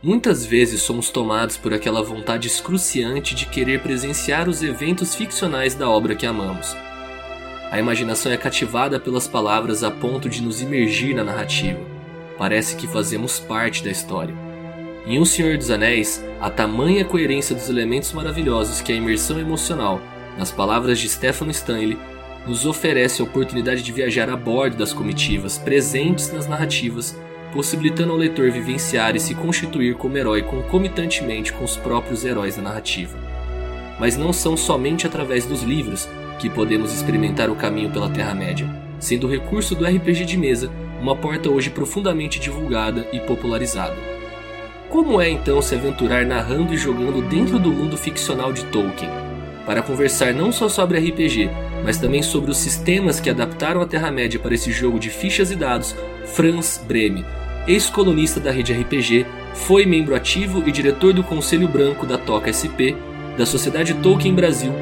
Muitas vezes somos tomados por aquela vontade excruciante de querer presenciar os eventos ficcionais da obra que amamos. A imaginação é cativada pelas palavras a ponto de nos imergir na narrativa. Parece que fazemos parte da história. Em O Senhor dos Anéis, há tamanha coerência dos elementos maravilhosos que a imersão emocional, nas palavras de Stefano Stanley, nos oferece a oportunidade de viajar a bordo das comitivas presentes nas narrativas possibilitando ao leitor vivenciar e se constituir como herói concomitantemente com os próprios heróis da narrativa. Mas não são somente através dos livros que podemos experimentar o caminho pela Terra-média, sendo o recurso do RPG de mesa uma porta hoje profundamente divulgada e popularizada. Como é então se aventurar narrando e jogando dentro do mundo ficcional de Tolkien? Para conversar não só sobre RPG, mas também sobre os sistemas que adaptaram a Terra-média para esse jogo de fichas e dados, Franz Breme, ex-colunista da rede RPG, foi membro ativo e diretor do Conselho Branco da Toca SP, da Sociedade Tolkien Brasil,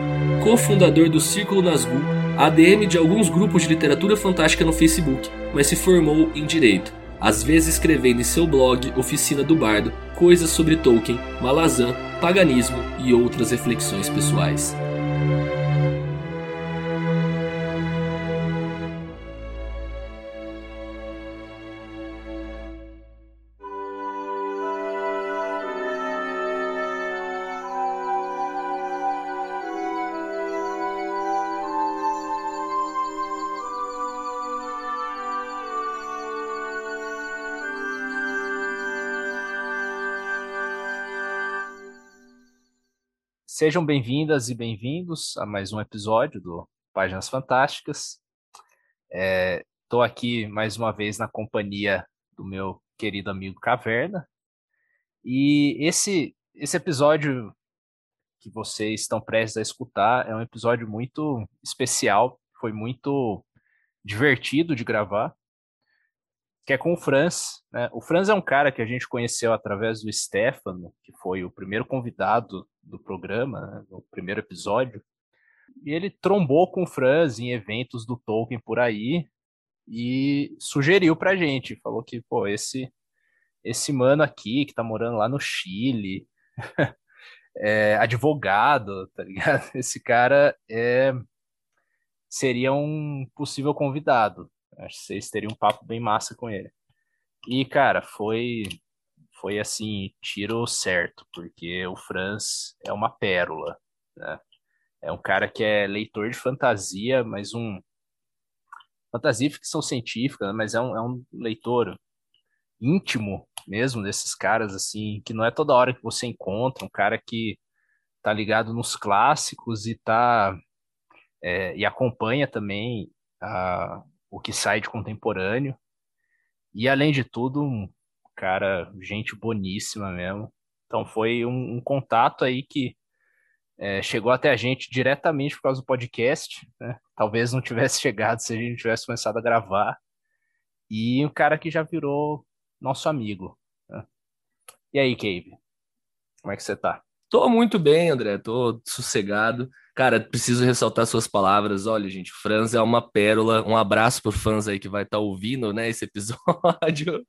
cofundador do Círculo Nazgûl, ADM de alguns grupos de literatura fantástica no Facebook, mas se formou em Direito, às vezes escrevendo em seu blog Oficina do Bardo coisas sobre Tolkien, Malazan, paganismo e outras reflexões pessoais. Sejam bem-vindas e bem-vindos a mais um episódio do Páginas Fantásticas. Estou é, aqui mais uma vez na companhia do meu querido amigo Caverna. E esse, esse episódio que vocês estão prestes a escutar é um episódio muito especial, foi muito divertido de gravar que é com o Franz. Né? O Franz é um cara que a gente conheceu através do Stefano, que foi o primeiro convidado do programa, né? no primeiro episódio. E ele trombou com o Franz em eventos do Tolkien por aí e sugeriu pra gente, falou que, pô, esse esse mano aqui que tá morando lá no Chile, é, advogado, tá ligado? Esse cara é, seria um possível convidado. Acho que vocês teriam um papo bem massa com ele. E, cara, foi foi assim, tiro certo, porque o Franz é uma pérola, né? É um cara que é leitor de fantasia, mas um fantasia e ficção científica, né? mas é um, é um leitor íntimo mesmo desses caras assim, que não é toda hora que você encontra, um cara que tá ligado nos clássicos e tá é, e acompanha também a, o que sai de contemporâneo. E além de tudo, um cara, gente boníssima mesmo. Então foi um, um contato aí que é, chegou até a gente diretamente por causa do podcast. Né? Talvez não tivesse chegado se a gente tivesse começado a gravar. E um cara que já virou nosso amigo. Né? E aí, Cave? Como é que você tá? Tô muito bem, André. Tô sossegado. Cara, preciso ressaltar suas palavras. Olha, gente, Franz é uma pérola. Um abraço pro fãs aí que vai estar tá ouvindo, né, esse episódio.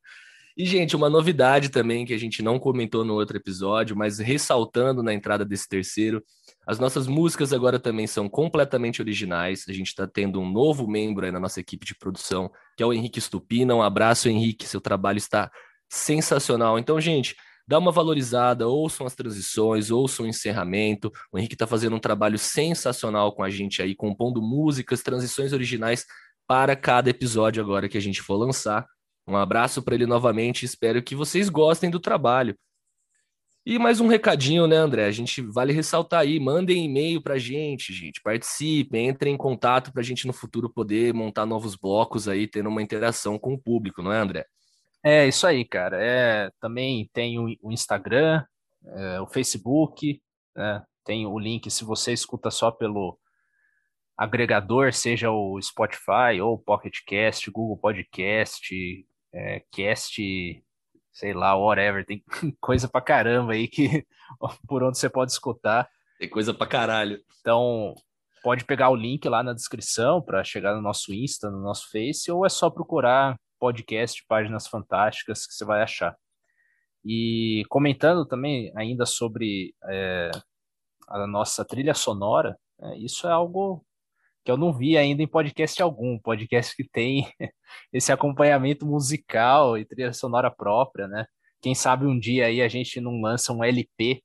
E, gente, uma novidade também que a gente não comentou no outro episódio, mas ressaltando na entrada desse terceiro, as nossas músicas agora também são completamente originais. A gente está tendo um novo membro aí na nossa equipe de produção, que é o Henrique Stupina. Um abraço, Henrique. Seu trabalho está sensacional. Então, gente, dá uma valorizada, ouçam as transições, ouçam o encerramento. O Henrique está fazendo um trabalho sensacional com a gente aí, compondo músicas, transições originais para cada episódio agora que a gente for lançar. Um abraço para ele novamente, espero que vocês gostem do trabalho. E mais um recadinho, né, André? A gente vale ressaltar aí, mandem e-mail para a gente, gente, participem, entrem em contato para a gente no futuro poder montar novos blocos aí, tendo uma interação com o público, não é, André? É isso aí, cara. É, também tem o, o Instagram, é, o Facebook, né? tem o link se você escuta só pelo agregador, seja o Spotify ou Pocket Cast, Google Podcast, é, Cast, sei lá, whatever. Tem coisa pra caramba aí que por onde você pode escutar. Tem coisa pra caralho. Então, pode pegar o link lá na descrição para chegar no nosso Insta, no nosso Face, ou é só procurar podcast Páginas Fantásticas que você vai achar. E comentando também ainda sobre é, a nossa trilha sonora, é, isso é algo que eu não vi ainda em podcast algum, podcast que tem esse acompanhamento musical e trilha sonora própria, né? Quem sabe um dia aí a gente não lança um LP,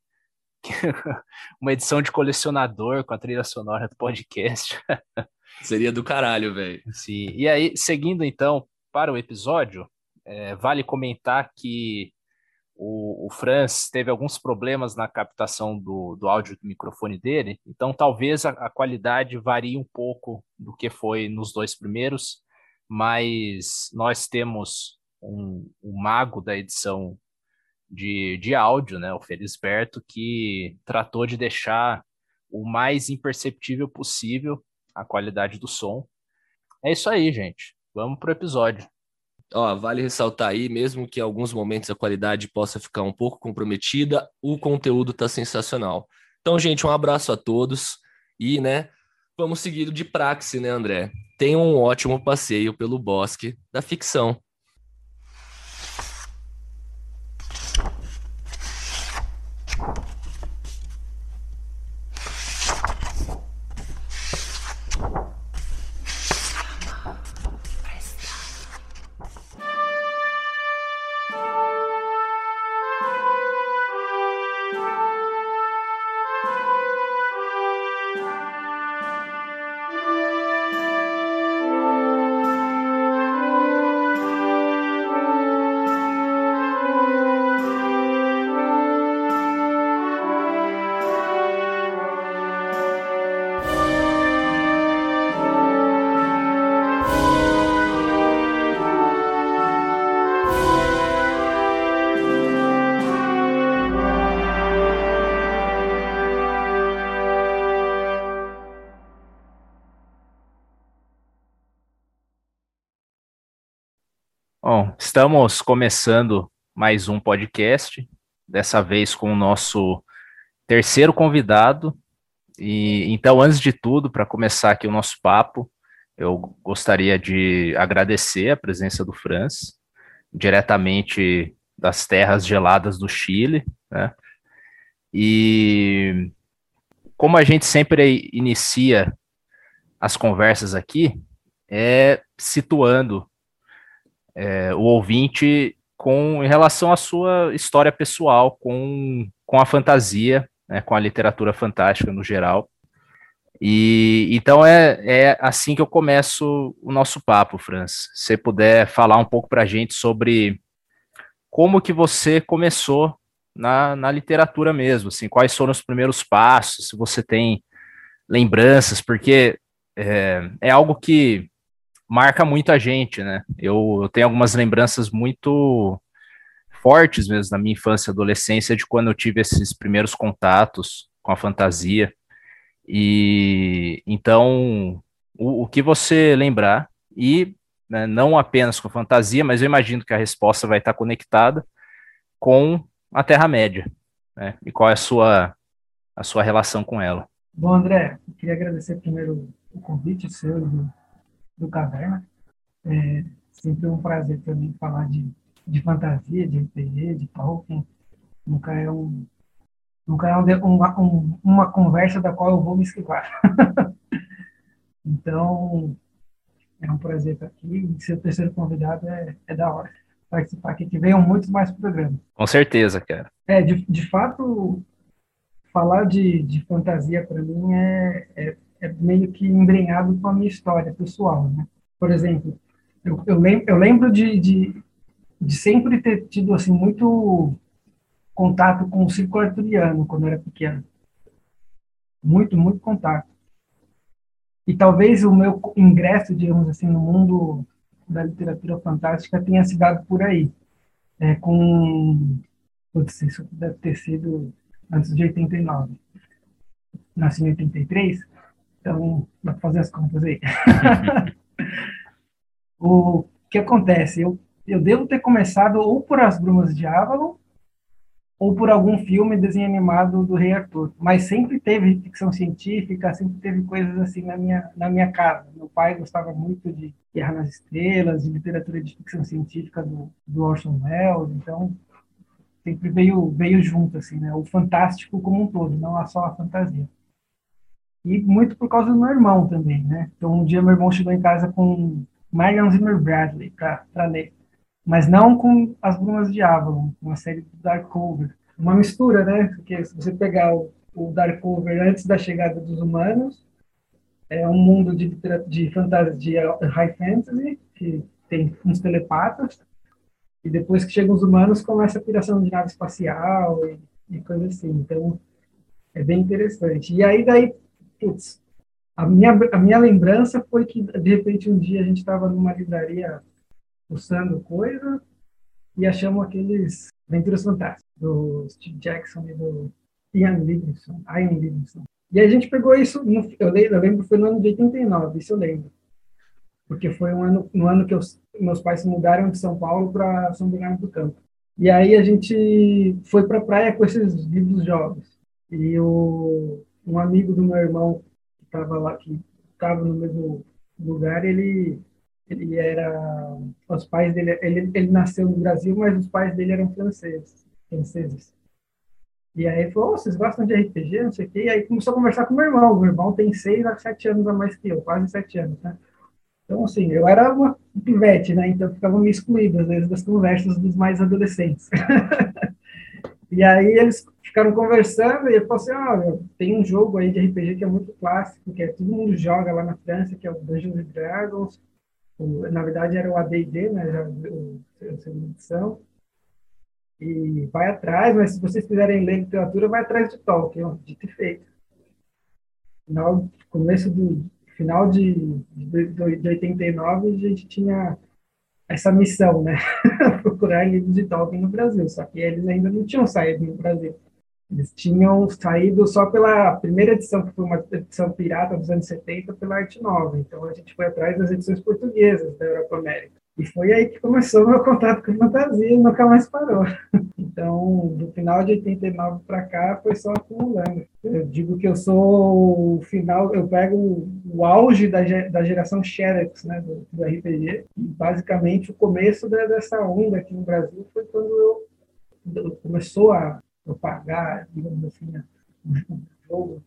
uma edição de colecionador com a trilha sonora do podcast. Seria do caralho, velho. Sim. E aí, seguindo então para o episódio, é, vale comentar que o, o Franz teve alguns problemas na captação do, do áudio do microfone dele, então talvez a, a qualidade varie um pouco do que foi nos dois primeiros, mas nós temos um, um mago da edição de, de áudio, né, o Felisberto, que tratou de deixar o mais imperceptível possível a qualidade do som. É isso aí, gente. Vamos pro episódio. Ó, vale ressaltar aí, mesmo que em alguns momentos a qualidade possa ficar um pouco comprometida, o conteúdo tá sensacional. Então, gente, um abraço a todos e, né, vamos seguir de praxe, né, André? Tenham um ótimo passeio pelo bosque da ficção. Estamos começando mais um podcast, dessa vez com o nosso terceiro convidado. E então, antes de tudo, para começar aqui o nosso papo, eu gostaria de agradecer a presença do Franz, diretamente das terras geladas do Chile, né? E como a gente sempre inicia as conversas aqui, é situando é, o ouvinte com em relação à sua história pessoal com, com a fantasia, né, com a literatura fantástica no geral. E então é, é assim que eu começo o nosso papo, Franz. Se você puder falar um pouco para a gente sobre como que você começou na, na literatura mesmo, assim, quais foram os primeiros passos, se você tem lembranças, porque é, é algo que marca muito a gente, né? Eu, eu tenho algumas lembranças muito fortes mesmo na minha infância e adolescência de quando eu tive esses primeiros contatos com a fantasia. E então, o, o que você lembrar, e né, não apenas com a fantasia, mas eu imagino que a resposta vai estar conectada com a Terra-média. Né? E qual é a sua, a sua relação com ela? Bom, André, queria agradecer primeiro o convite seu do Caverna. É sempre um prazer para mim falar de, de fantasia, de RPG, de Tolkien. Nunca é um nunca é um, uma, um, uma conversa da qual eu vou me esquivar. então, é um prazer estar aqui. Ser o terceiro convidado é, é da hora participar aqui, que venham muitos mais programas. Com certeza, cara. É, de, de fato, falar de, de fantasia para mim é, é, é meio que embrenhado com a minha história pessoal, né? Por exemplo, eu, eu, lembro, eu lembro de, de, de, sempre ter tido assim muito contato com o circo arturiano quando eu era pequeno. Muito, muito contato. E talvez o meu ingresso, digamos assim, no mundo da literatura fantástica tenha se dado por aí. É, com. Putz, isso deve ter sido antes de 89. Nasci em 83. Então, dá para fazer as contas aí. o que acontece? Eu, eu devo ter começado ou por As Brumas de Avalon ou por algum filme desenho animado do Rei Arthur. Mas sempre teve ficção científica, sempre teve coisas assim na minha, na minha casa. Meu pai gostava muito de Guerra nas Estrelas, de literatura de ficção científica do, do Orson Welles, então sempre veio veio junto assim, né? O fantástico como um todo, não só a fantasia. E muito por causa do meu irmão também, né? Então um dia meu irmão chegou em casa com Marion Zimmer Bradley para ler, mas não com As Brumas de Avalon, uma série do Darkover, uma mistura, né? Porque se você pegar o, o Darkover antes da chegada dos humanos, é um mundo de, de fantasia, high fantasy, que tem uns telepatas, e depois que chegam os humanos, começa a piração de nave espacial e, e coisa assim. Então, é bem interessante. E aí, daí, putz, a minha, a minha lembrança foi que, de repente, um dia a gente estava numa livraria fuçando coisa e achamos aqueles Aventuras Fantásticas, do Steve Jackson e do Ian Livingstone. Ian Livingstone. E a gente pegou isso, no, eu, lembro, eu lembro foi no ano de 89, isso eu lembro. Porque foi um ano, no ano que eu, meus pais se mudaram de São Paulo para São Bernardo do Campo. E aí a gente foi para a praia com esses livros jovens. E o, um amigo do meu irmão que estava lá, que estava no mesmo lugar, ele ele era os pais dele ele, ele nasceu no Brasil mas os pais dele eram franceses franceses. E aí ele falou oh, vocês gostam de RPG não sei o quê? E aí começou a conversar com meu irmão. Meu irmão tem seis a sete anos a mais que eu quase sete anos né? Então assim eu era uma pivete né? Então ficava me excluído às vezes das conversas dos mais adolescentes e aí eles ficaram conversando e ele falou assim olha tem um jogo aí de RPG que é muito clássico que é, todo mundo joga lá na França que é o Dungeons and Dragons. Na verdade era o AD&D, né, a segunda edição, e vai atrás, mas se vocês quiserem ler literatura, vai atrás de Tolkien, dito e feito. Final, começo do final de, de, de 89, a gente tinha essa missão, né, procurar livros de Tolkien no Brasil, só que eles ainda não tinham saído no Brasil. Eles tinham saído só pela primeira edição, que foi uma edição pirata dos anos 70, pela Arte Nova. Então a gente foi atrás das edições portuguesas da Europa América. E foi aí que começou o meu contato com fantasia e nunca mais parou. Então, do final de 89 para cá, foi só acumulando. Eu digo que eu sou o final, eu pego o auge da, da geração Xerox, né, do, do RPG. E basicamente, o começo dessa onda aqui no Brasil foi quando eu, começou a propagar, digamos assim,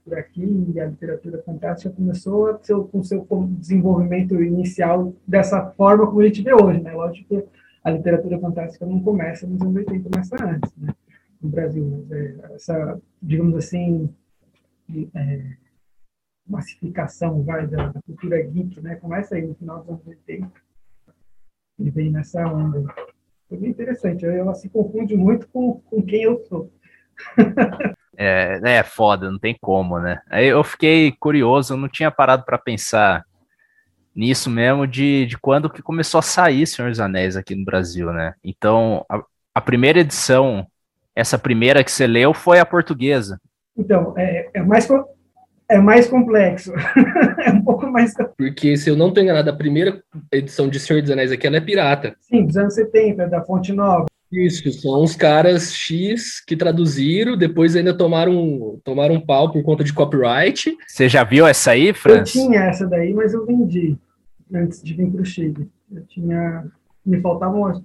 por aqui e a literatura fantástica começou a ser, com seu desenvolvimento inicial dessa forma como a gente vê hoje, né? Lógico que a literatura fantástica não começa nos anos 80, começa antes, né? No Brasil, é, essa, digamos assim, é, massificação vai da, cultura geek, né? Começa aí no final dos anos 80 e vem nessa onda. Foi bem interessante. Ela se confunde muito com, com quem eu sou. é, é foda, não tem como, né? Aí eu fiquei curioso, eu não tinha parado para pensar nisso mesmo de, de quando que começou a sair Senhor dos Anéis aqui no Brasil, né? Então, a, a primeira edição, essa primeira que você leu foi a portuguesa. Então, é, é mais é mais complexo. é um pouco mais. Porque, se eu não estou enganado, a primeira edição de Senhor dos Anéis aqui ela é pirata. Sim, dos anos 70, da Fonte Nova. Isso, são uns caras X que traduziram, depois ainda tomaram, tomaram um pau por conta de copyright. Você já viu essa aí, Franz? Eu tinha essa daí, mas eu vendi antes de vir para o Chile. Eu tinha. Me faltavam.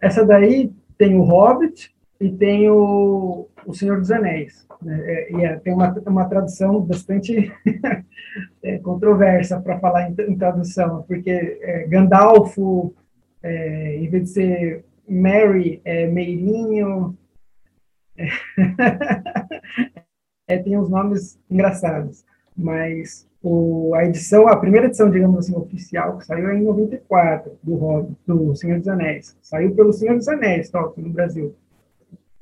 Essa daí tem o Hobbit e tem o, o Senhor dos Anéis. Né? É, e é, tem uma, uma tradução bastante é, controversa para falar em, em, tradução, porque é, Gandalfo, é, em vez de ser Mary, é, Meirinho. É, tem uns nomes engraçados, mas o, a edição, a primeira edição, digamos assim, oficial, que saiu em 94, do Hobbit, do Senhor dos Anéis. Saiu pelo Senhor dos Anéis, Tolkien, no Brasil.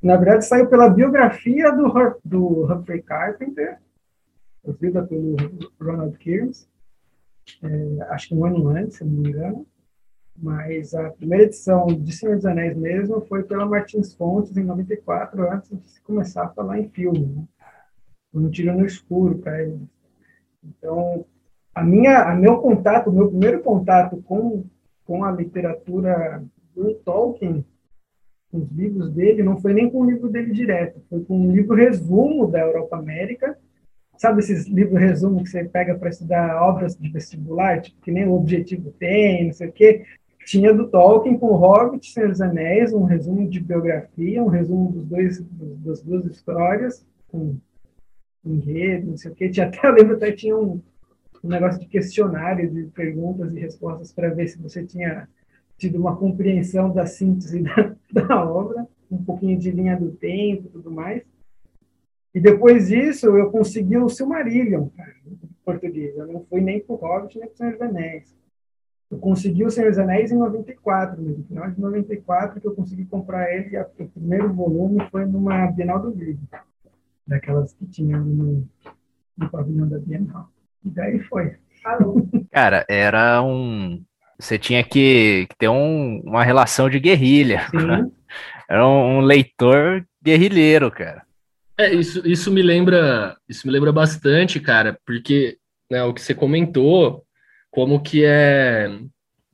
Na verdade, saiu pela biografia do, do Humphrey Carpenter, escrita pelo Ronald Kearns, é, acho que um ano antes, se não me engano. Mas a primeira edição de Senhor dos Anéis mesmo foi pela Martins Fontes, em 94, antes de se começar a falar em filme. Né? Um tiro no escuro para eles. Então, a minha, a meu contato, meu primeiro contato com, com a literatura do Tolkien, com os livros dele, não foi nem com o livro dele direto, foi com um livro resumo da Europa América, sabe esses livros resumo que você pega para estudar obras de vestibular, tipo, que nem o objetivo tem, não sei o quê, tinha do Tolkien com o Hobbit, Senhor dos Anéis, um resumo de biografia, um resumo dos dois, das duas histórias, com enredo, não sei o que. Tinha até, eu lembro até tinha um, um negócio de questionário, de perguntas e respostas para ver se você tinha tido uma compreensão da síntese da, da obra, um pouquinho de linha do tempo e tudo mais. E depois disso, eu consegui o Silmarillion, cara, em português. Eu não fui nem pro Hobbit, nem pro Senhor dos Anéis. Eu consegui o Senhor dos Anéis em 94, no final de 94, que eu consegui comprar ele. O primeiro volume foi numa Bienal do Livro, daquelas que tinha no, no pavilhão da Bienal. E daí foi. Cara, era um. Você tinha que, ter um, uma relação de guerrilha. Era um, um leitor guerrilheiro, cara. É, isso, isso me lembra, isso me lembra bastante, cara, porque né, o que você comentou, como que é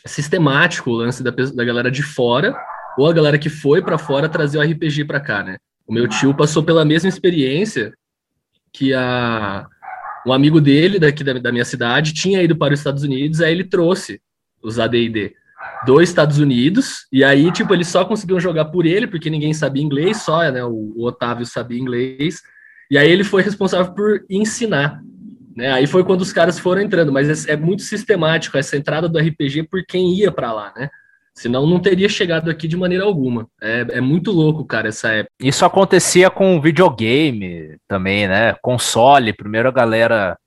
sistemático o lance da, da galera de fora, ou a galera que foi para fora trazer o RPG para cá, né? O meu tio passou pela mesma experiência que a um amigo dele daqui da, da minha cidade tinha ido para os Estados Unidos, aí ele trouxe os AD&D dos Estados Unidos, e aí, tipo, eles só conseguiam jogar por ele, porque ninguém sabia inglês, só, né, o, o Otávio sabia inglês, e aí ele foi responsável por ensinar, né, aí foi quando os caras foram entrando, mas é, é muito sistemático essa entrada do RPG por quem ia para lá, né, senão não teria chegado aqui de maneira alguma, é, é muito louco, cara, essa época. Isso acontecia com videogame também, né, console, primeiro a galera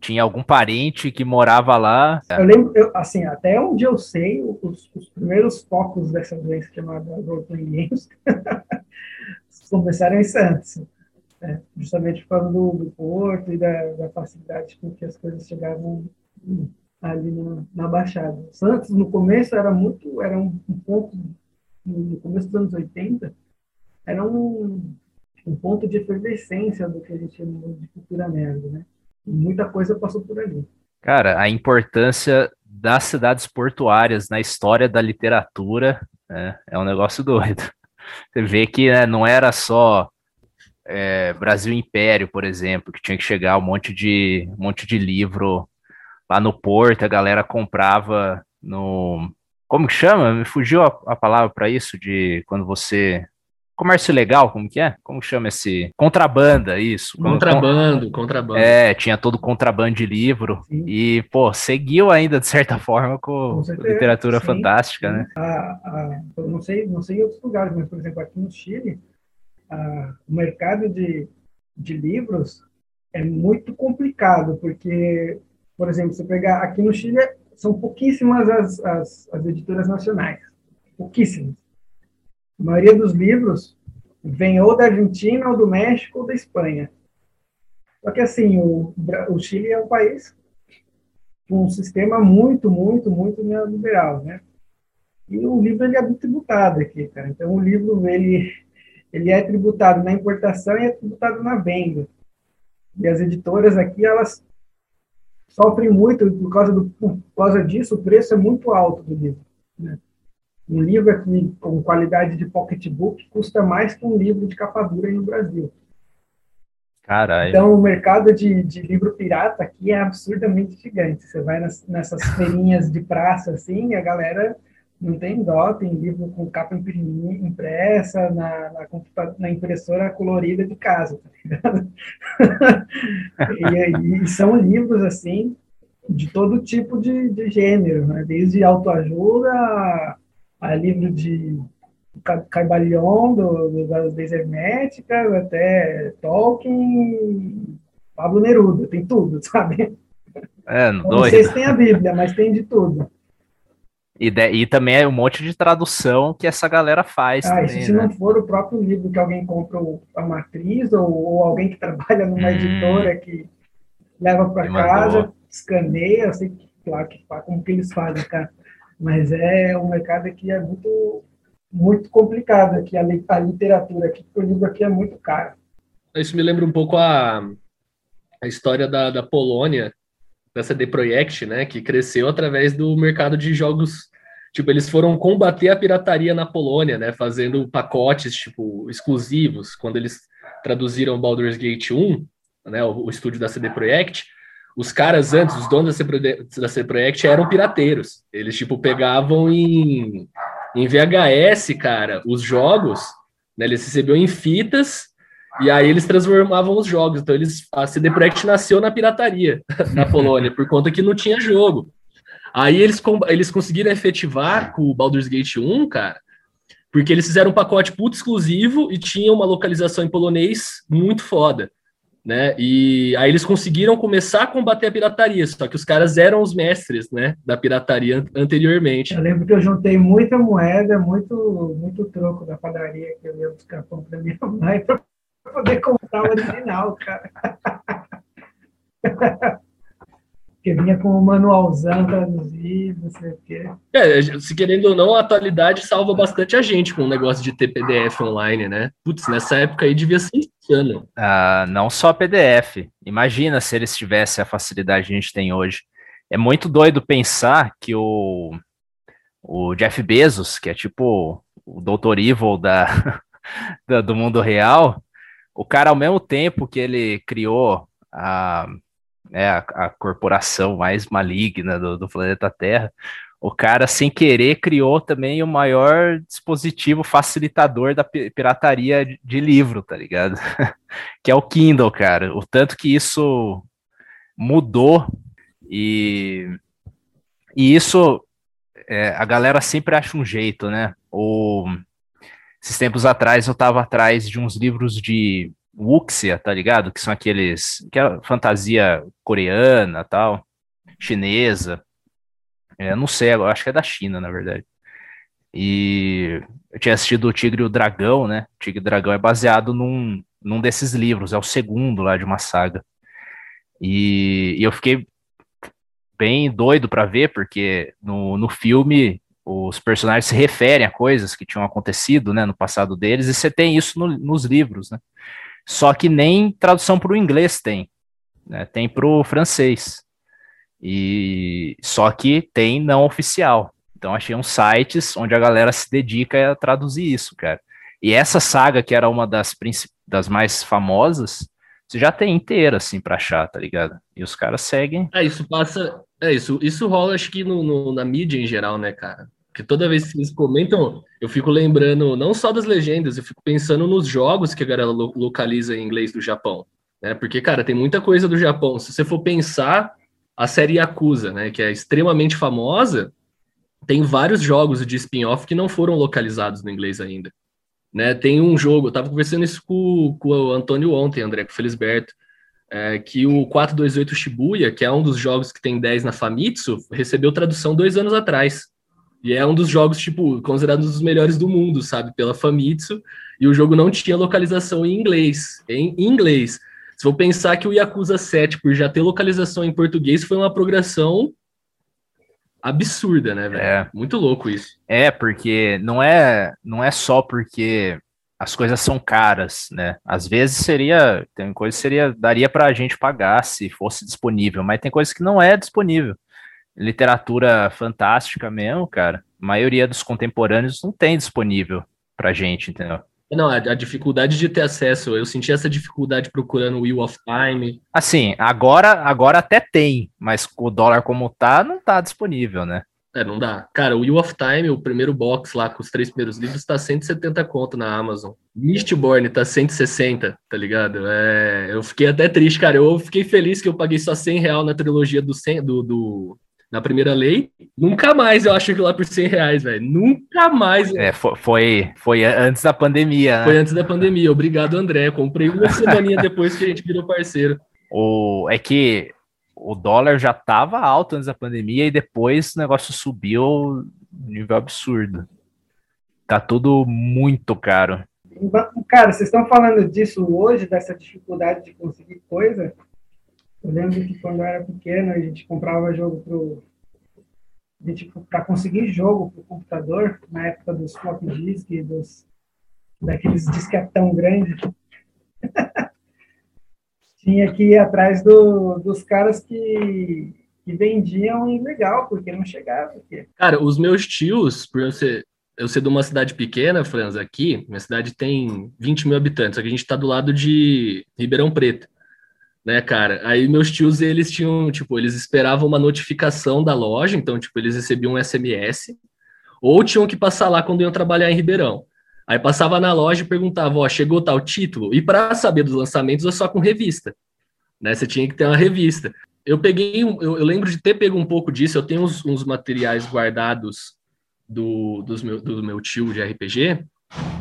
tinha algum parente que morava lá. Eu lembro, eu, assim, até onde eu sei, os, os primeiros focos dessa doença chamada role-playing games começaram em Santos, né? justamente por causa do, do porto e da, da, facilidade com que as coisas chegavam ali na, na Baixada. Santos, no começo, era muito, era um, um ponto, no começo dos anos 80, era um, um ponto de efervescência do que a gente chama de cultura nerd, né? muita coisa passou por ali. Cara, a importância das cidades portuárias na história da literatura né, é um negócio doido. Você vê que né, não era só é, Brasil Império, por exemplo, que tinha que chegar um monte de, um monte de livro lá no porto, a galera comprava no. Como que chama? Me fugiu a, a palavra para isso, de quando você comércio legal, como que é? Como chama esse? Contrabanda, isso. Contrabando, contrabando. É, tinha todo contrabando de livro sim. e, pô, seguiu ainda de certa forma com, com literatura sim, fantástica, sim. né? A, a, não sei, não sei em outros lugares, mas, por exemplo, aqui no Chile, o mercado de, de livros é muito complicado, porque, por exemplo, você pegar aqui no Chile, são pouquíssimas as, as, as editoras nacionais, pouquíssimas. A maioria dos livros vem ou da Argentina, ou do México, ou da Espanha. Só que, assim, o, o Chile é um país com um sistema muito, muito, muito neoliberal, né? E o livro ele é tributado aqui, cara. Então, o livro ele, ele é tributado na importação e é tributado na venda. E as editoras aqui, elas sofrem muito por causa, do, por causa disso, o preço é muito alto do livro. Né? Um livro aqui com qualidade de pocketbook custa mais que um livro de capa dura no Brasil. Caralho. Então, o mercado de, de livro pirata aqui é absurdamente gigante. Você vai nas, nessas feirinhas de praça, assim, a galera não tem dó, tem livro com capa impressa na, na, na impressora colorida de casa, tá ligado? e, e, são livros, assim, de todo tipo de, de gênero, né? desde autoajuda a livro de Caibalion, do, do, das leis herméticas, até Tolkien, Pablo Neruda, tem tudo, sabe? É, não, não sei se tem a Bíblia, mas tem de tudo. E, de, e também é um monte de tradução que essa galera faz. Ah, também, se né? não for o próprio livro que alguém compra a matriz, ou, ou alguém que trabalha numa hum, editora que leva para casa, escaneia, eu sei que, claro, que, como que eles fazem, cara mas é um mercado que é muito muito complicado aqui a, a literatura aqui, porque o livro aqui é muito caro. Isso me lembra um pouco a, a história da, da Polônia, da CD Projekt, né, que cresceu através do mercado de jogos tipo, eles foram combater a pirataria na Polônia, né, fazendo pacotes, tipo, exclusivos, quando eles traduziram Baldur's Gate 1, né, o, o estúdio da CD Projekt, os caras antes, os donos da C Project eram pirateiros. Eles, tipo, pegavam em, em VHS, cara, os jogos, né? Eles recebiam em fitas e aí eles transformavam os jogos. Então, eles, a CD Projekt nasceu na pirataria na Polônia, por conta que não tinha jogo. Aí eles, eles conseguiram efetivar com o Baldur's Gate 1, cara, porque eles fizeram um pacote puto exclusivo e tinha uma localização em polonês muito foda né? E aí eles conseguiram começar a combater a pirataria, só que os caras eram os mestres, né, da pirataria anteriormente. Eu lembro que eu juntei muita moeda, muito muito troco da padaria que eu ia buscar pão para minha mãe poder comprar o original, cara. que vinha com o manualzão traduzido, não sei o quê. É, se querendo ou não, a atualidade salva bastante a gente com o negócio de ter PDF online, né? Putz, nessa época aí devia ser insano. Ah, não só PDF. Imagina se eles tivessem a facilidade que a gente tem hoje. É muito doido pensar que o, o Jeff Bezos, que é tipo o Dr. Evil da, da, do mundo real, o cara, ao mesmo tempo que ele criou a né, a, a corporação mais maligna do, do planeta Terra, o cara, sem querer, criou também o maior dispositivo facilitador da pirataria de livro, tá ligado? que é o Kindle, cara. O tanto que isso mudou e, e isso é, a galera sempre acha um jeito, né? O, esses tempos atrás eu tava atrás de uns livros de wuxia, tá ligado? Que são aqueles. que é fantasia coreana tal, chinesa. É, não sei, eu acho que é da China, na verdade. E eu tinha assistido o Tigre e o Dragão, né? O Tigre e o Dragão é baseado num, num desses livros, é o segundo lá de uma saga. E, e eu fiquei bem doido para ver, porque no, no filme os personagens se referem a coisas que tinham acontecido né, no passado deles, e você tem isso no, nos livros, né? Só que nem tradução para o inglês tem, né? tem para o francês. E só que tem não oficial. Então achei uns sites onde a galera se dedica a traduzir isso, cara. E essa saga, que era uma das, das mais famosas, você já tem inteira, assim, para achar, tá ligado? E os caras seguem. É, isso passa. É, isso, isso rola, acho que no, no, na mídia em geral, né, cara? Porque toda vez que eles comentam, eu fico lembrando não só das legendas, eu fico pensando nos jogos que a galera localiza em inglês do Japão. Né? Porque, cara, tem muita coisa do Japão. Se você for pensar, a série Yakuza, né, que é extremamente famosa, tem vários jogos de spin-off que não foram localizados no inglês ainda. Né? Tem um jogo, eu estava conversando isso com, com o Antônio ontem, André, com o Felisberto, é, que o 428 Shibuya, que é um dos jogos que tem 10 na Famitsu, recebeu tradução dois anos atrás. E é um dos jogos, tipo, considerados um dos melhores do mundo, sabe? Pela Famitsu. E o jogo não tinha localização em inglês. Em inglês. Se for pensar que o Yakuza 7, por já ter localização em português, foi uma progressão absurda, né, velho? É. Muito louco isso. É, porque não é, não é só porque as coisas são caras, né? Às vezes seria, tem coisa que seria, daria pra gente pagar se fosse disponível, mas tem coisa que não é disponível literatura fantástica mesmo, cara, a maioria dos contemporâneos não tem disponível pra gente, entendeu? Não, a, dificuldade de ter acesso, eu senti essa dificuldade procurando Wheel of Time. Assim, agora, agora até tem, mas o dólar como tá, não tá disponível, né? É, não dá. Cara, o Wheel of Time, o primeiro box lá com os três primeiros livros, tá 170 conto na Amazon. Mistborn tá 160, tá ligado? É, eu fiquei até triste, cara. Eu fiquei feliz que eu paguei só 100 real na trilogia do, do, do na primeira lei. Nunca mais eu acho aquilo lá por 100 reais, velho. Nunca mais. É, foi, foi antes da pandemia. Né? Foi antes da pandemia. Obrigado, André. Comprei uma semaninha depois que a gente virou parceiro. O, é que o dólar já estava alto antes da pandemia e depois o negócio subiu nível absurdo. Tá tudo muito caro. Cara, vocês estão falando disso hoje, dessa dificuldade de conseguir coisa? Eu lembro que quando eu era pequeno, a gente comprava jogo pro para conseguir jogo para o computador, na época dos flop disk, dos, daqueles disquetão grande, tinha que ir atrás do, dos caras que, que vendiam legal, porque não chegava. Cara, os meus tios, por eu ser, eu ser de uma cidade pequena, Franz, aqui, minha cidade tem 20 mil habitantes, aqui a gente está do lado de Ribeirão Preto. Né, cara? Aí meus tios, eles tinham, tipo, eles esperavam uma notificação da loja, então, tipo, eles recebiam um SMS, ou tinham que passar lá quando iam trabalhar em Ribeirão. Aí passava na loja e perguntava, ó, chegou tal título? E para saber dos lançamentos é só com revista, né? Você tinha que ter uma revista. Eu peguei, eu, eu lembro de ter pego um pouco disso, eu tenho uns, uns materiais guardados do, dos meu, do meu tio de RPG,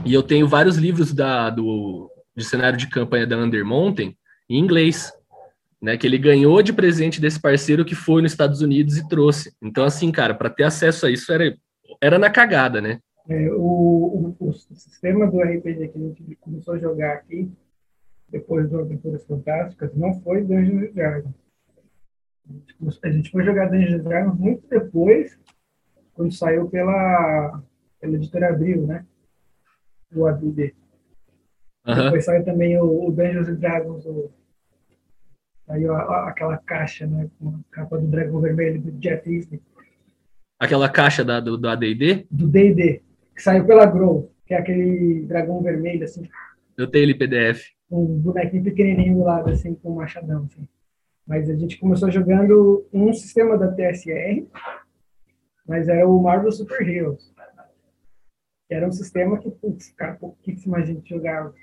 e eu tenho vários livros da, do, de cenário de campanha da Under Mountain em inglês né, que ele ganhou de presente desse parceiro que foi nos Estados Unidos e trouxe. Então, assim, cara, para ter acesso a isso era, era na cagada, né? É, o, o, o, sistema do RPG que a gente começou a jogar aqui, depois do Aventuras Fantásticas, não foi Dungeons Dragons. A gente foi jogar Dungeons Dragons muito depois, quando saiu pela, pela editora Abril, né? O ADD. Uhum. Depois saiu também o, o Dungeons Dragons, o Aí ó, aquela caixa, né, com a capa do Dragão Vermelho do Jeff Easley. Aquela caixa da, do, do AD&D? Do D&D, que saiu pela Grow, que é aquele dragão vermelho, assim. Eu tenho ele PDF. Um bonequinho pequenininho do lado, assim, com um machadão, assim. Mas a gente começou jogando um sistema da TSR, mas era o Marvel Super Heroes. Era um sistema que, putz, cara, pouquíssima gente jogava.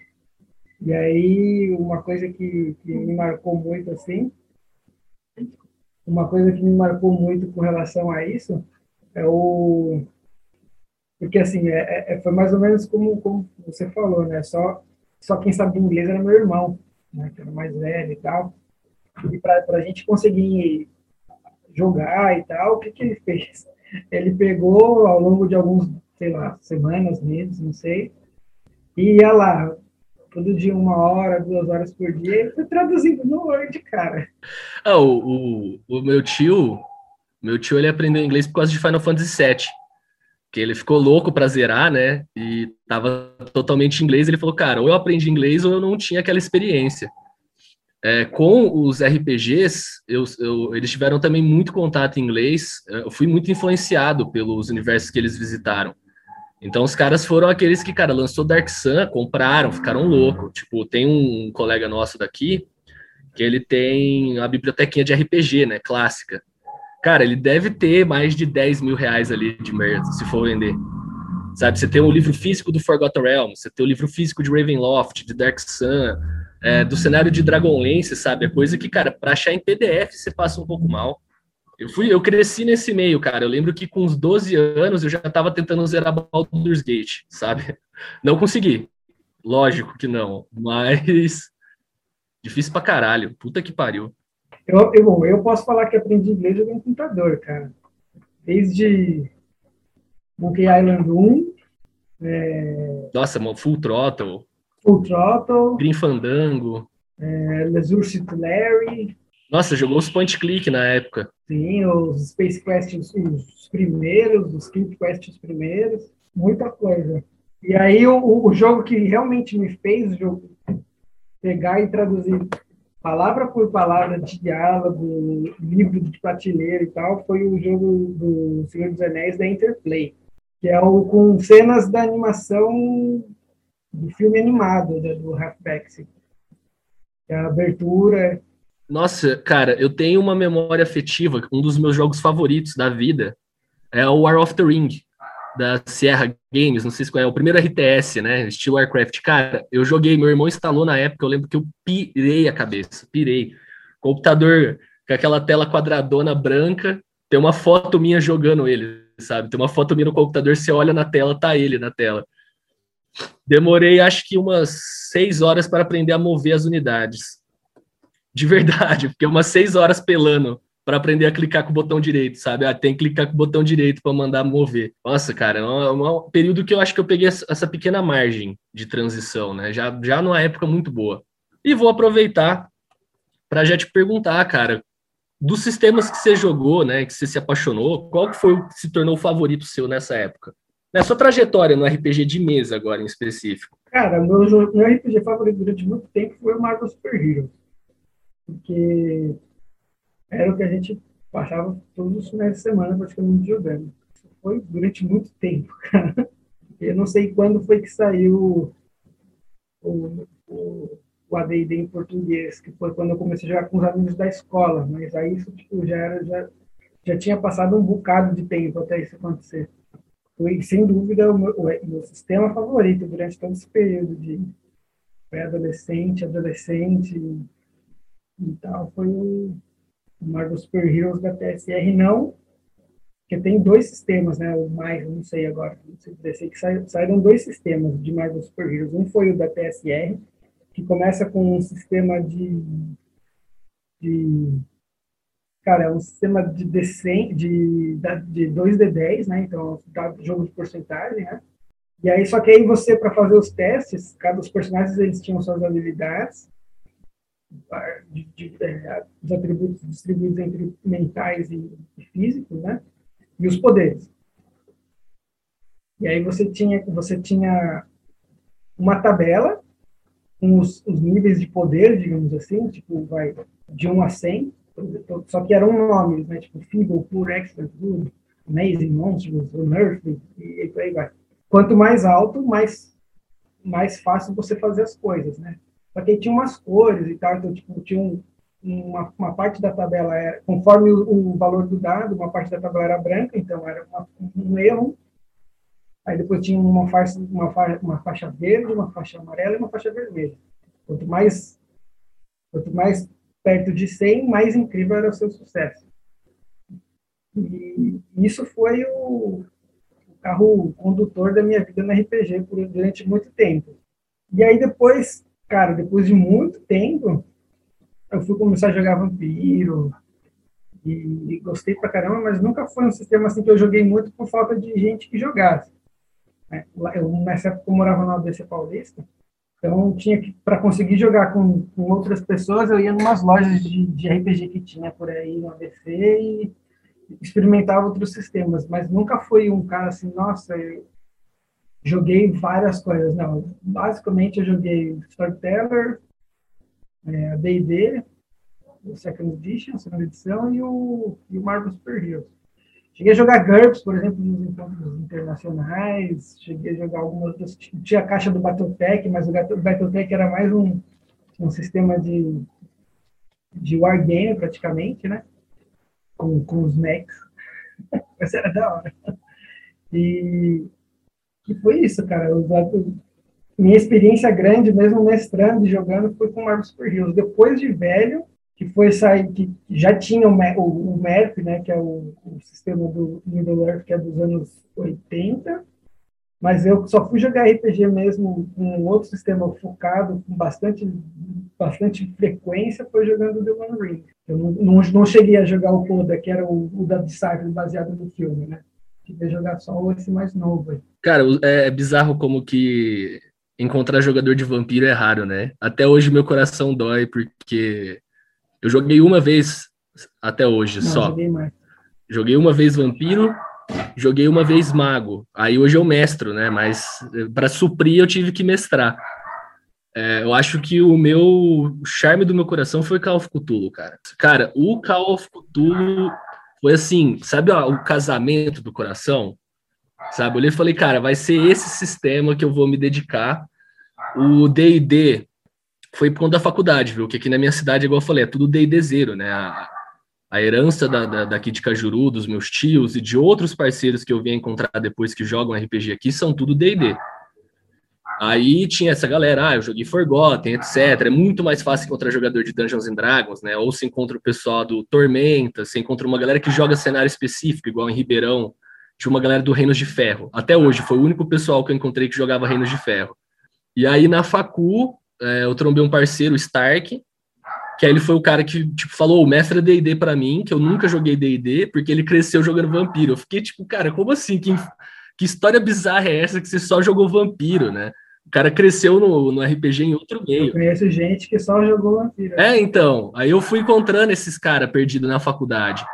E aí, uma coisa que, que me marcou muito, assim, uma coisa que me marcou muito com relação a isso é o. Porque, assim, é, é, é, foi mais ou menos como, como você falou, né? Só, só quem sabe inglês era meu irmão, né? Que era mais velho e tal. E para a gente conseguir jogar e tal, o que, que ele fez? Ele pegou ao longo de alguns, sei lá, semanas, meses, não sei, e ia lá, todo dia uma hora, duas horas por dia, foi traduzindo no Word, cara. Ah, o, o, o, meu tio, meu tio ele aprendeu inglês por causa de Final Fantasy VII, que ele ficou louco para zerar, né, e tava totalmente em inglês, ele falou, cara, ou eu aprendi inglês ou eu não tinha aquela experiência. É, com os RPGs, eu, eu, eles tiveram também muito contato em inglês, eu fui muito influenciado pelos universos que eles visitaram. Então os caras foram aqueles que, cara, lançou Dark Sun, compraram, ficaram loucos. Tipo, tem um colega nosso daqui que ele tem a bibliotequinha de RPG, né, clássica. Cara, ele deve ter mais de 10 mil reais ali de merda, se for vender. Sabe, você tem o livro físico do Forgotten Realms, você tem o livro físico de Ravenloft, de Dark Sun, é, do cenário de Dragonlance, sabe? É coisa que, cara, para achar em PDF você passa um pouco mal. Eu, fui, eu cresci nesse meio, cara. Eu lembro que com uns 12 anos eu já estava tentando zerar Baldur's Gate, sabe? Não consegui. Lógico que não, mas difícil pra caralho. Puta que pariu. Eu, eu, eu posso falar que aprendi inglês jogando computador, cara. Desde Monkey Island 1. É... Nossa, mano, Full Throttle. Full Throttle. Green Fandango. É, Leisure Larry. Nossa, jogou os point click na época. Sim, os Space Quests, os primeiros, os Keep Quests primeiros, muita coisa. E aí o, o jogo que realmente me fez jogo pegar e traduzir palavra por palavra, diálogo, livro de prateleira e tal, foi o jogo do Senhor dos Anéis da Interplay, que é o com cenas da animação do filme animado né, do Halfback. É a abertura nossa, cara, eu tenho uma memória afetiva. Um dos meus jogos favoritos da vida é o War of the Ring, da Sierra Games. Não sei se qual é, o primeiro RTS, né? Estilo Warcraft. Cara, eu joguei, meu irmão instalou na época. Eu lembro que eu pirei a cabeça, pirei. Computador com aquela tela quadradona branca. Tem uma foto minha jogando ele, sabe? Tem uma foto minha no computador, você olha na tela, tá ele na tela. Demorei acho que umas seis horas para aprender a mover as unidades de verdade, porque é umas seis horas pelando para aprender a clicar com o botão direito, sabe? Ah, tem que clicar com o botão direito para mandar mover. Nossa, cara, é um, é um, período que eu acho que eu peguei essa pequena margem de transição, né? Já, já numa época muito boa. E vou aproveitar para já te perguntar, cara, dos sistemas que você jogou, né, que você se apaixonou, qual que foi o que se tornou o favorito seu nessa época? Na sua trajetória no RPG de mesa agora em específico. Cara, meu, meu RPG favorito durante muito tempo foi o Marvel Super Heroes porque era o que a gente passava todos os finais de semana praticamente jogando. Foi durante muito tempo, cara. Eu não sei quando foi que saiu o, o, o AD&D em português, que foi quando eu comecei a jogar com os amigos da escola, mas aí isso tipo, já era já, já tinha passado um bocado de tempo até isso acontecer. Foi sem dúvida o meu, o meu sistema favorito durante todo esse período de pré-adolescente, adolescente e tal, foi o Marvel Super Heroes da TSR, não porque tem dois sistemas, né? O mais, não sei agora, não sei dizer, que saíram dois sistemas de Marvel Super Heroes. Um foi o da TSR, que começa com um sistema de, de cara, é um sistema de, de, de, de 2D10, né? Então, dá jogo de porcentagem, né? E aí, só que aí você, para fazer os testes, cada dos personagens, eles tinham suas habilidades, de, de, é, os atributos distribuídos entre mentais e, físicos, né? e os poderes. E aí você tinha, você tinha uma tabela com os, os níveis de poder, digamos assim, tipo, vai de 1 a 100, só que eram nomes, né, tipo Feeble, Poor, Excellent, Good, Amazing, Monstrous, Unearthly, e, e aí vai. Quanto mais alto, mais, mais fácil você fazer as coisas, né? Só que tinha umas cores e tal, então, tipo, tinha um, uma, uma parte da tabela era, conforme o, o, valor do dado, uma parte da tabela era branca, então era uma, um erro. Aí depois tinha uma faixa, uma, faixa, uma faixa verde, uma faixa amarela e uma faixa vermelha. Quanto mais, quanto mais perto de 100, mais incrível era o seu sucesso. E isso foi o, o carro condutor da minha vida no RPG por, durante muito tempo. E aí depois, cara, depois de muito tempo, eu fui começar a jogar Vampiro e, gostei pra caramba, mas nunca foi um sistema assim que eu joguei muito por falta de gente que jogasse. Né? Eu, nessa época, eu morava na ABC Paulista, então tinha que, para conseguir jogar com, com, outras pessoas, eu ia em umas lojas de, de RPG que tinha por aí no ABC e experimentava outros sistemas, mas nunca foi um cara assim, nossa, eu joguei várias coisas. Não, basicamente eu joguei Storyteller, é, a D&D, o Second Edition, segunda edição, e o, e o Marvel Super Heroes. Cheguei a jogar GURPS, por exemplo, nos encontros internacionais, cheguei a jogar algumas outras, tinha a caixa do Battletech, mas o Battletech era mais um, um sistema de, de wargame, praticamente, né? Com, com os mechs. Mas era da hora. E, e foi isso, cara. Eu, eu, minha experiência grande, mesmo mestrando e jogando, foi com Marvel Super Heroes. Depois de velho, que foi sair, que já tinha o, o, o né, que é o, o, sistema do Middle Earth, que é dos anos 80, mas eu só fui jogar RPG mesmo com um outro sistema focado, com bastante, bastante frequência, foi jogando The One Ring. Eu não, não, não cheguei a jogar o Coda, que era o, o da Disciple, baseado no filme, né? A jogar só esse mais novo aí. Cara, é bizarro como que encontrar jogador de vampiro é raro, né? Até hoje meu coração dói, porque eu joguei uma vez até hoje Não, só. Joguei, joguei uma vez vampiro, joguei uma vez mago. Aí hoje eu mestro, né? Mas eh, para suprir eu tive que mestrar. É, eu acho que o meu o charme do meu coração foi Call of Cthulhu, cara. Cara, o Call of Cthulhu foi assim, sabe ó, o casamento do coração? Sabe? Eu olhei e falei, cara, vai ser esse sistema que eu vou me dedicar. O D&D foi por conta da faculdade, viu? Que aqui na minha cidade, igual eu falei, é tudo D&D zero, né? A, a herança da, da, daqui de Cajuru, dos meus tios e de outros parceiros que eu vim encontrar depois que jogam RPG aqui, são tudo D&D. Aí tinha essa galera, ah, eu joguei Forgotten, etc. É muito mais fácil encontrar jogador de Dungeons and Dragons, né? Ou se encontra o pessoal do Tormenta, se encontra uma galera que joga cenário específico, igual em Ribeirão, tinha uma galera do Reinos de Ferro. Até hoje, foi o único pessoal que eu encontrei que jogava Reinos de Ferro. E aí, na facu, é, eu trombei um parceiro, Stark, que aí ele foi o cara que, tipo, falou, o mestre D&D para mim, que eu nunca joguei D&D, porque ele cresceu jogando vampiro. Eu fiquei, tipo, cara, como assim? Que, que história bizarra é essa que você só jogou vampiro, né? O cara cresceu no, no RPG em outro meio. Eu conheço gente que só jogou vampiro. É, então. Aí eu fui encontrando esses caras perdidos na faculdade.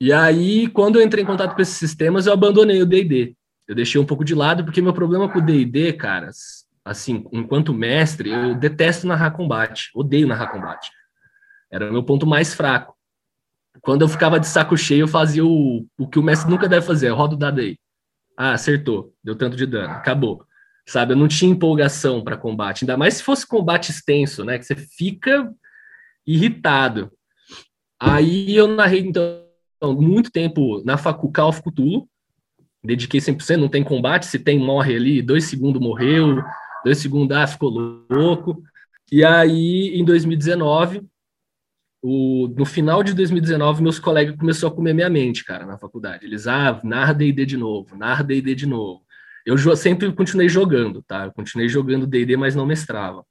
E aí, quando eu entrei em contato com esses sistemas, eu abandonei o D&D. Eu deixei um pouco de lado, porque meu problema com o D&D, caras, assim, enquanto mestre, eu detesto narrar combate, odeio narrar combate. Era o meu ponto mais fraco. Quando eu ficava de saco cheio, eu fazia o, o que o mestre nunca deve fazer, roda o dado aí. Ah, acertou, deu tanto de dano, acabou. Sabe? Eu não tinha empolgação para combate, ainda mais se fosse combate extenso, né? Que você fica irritado. Aí eu narrei, então, muito tempo na Facucal of Cthulhu, dediquei 100%, não tem combate, se tem, morre ali, dois segundos morreu, dois segundos, ah, ficou louco. E aí, em 2019, o, no final de 2019, meus colegas começaram a comer minha mente, cara, na faculdade. Eles, ah, narra D&D de novo, narra D&D de novo. Eu sempre continuei jogando, tá? Eu continuei jogando D&D, mas não mestrava.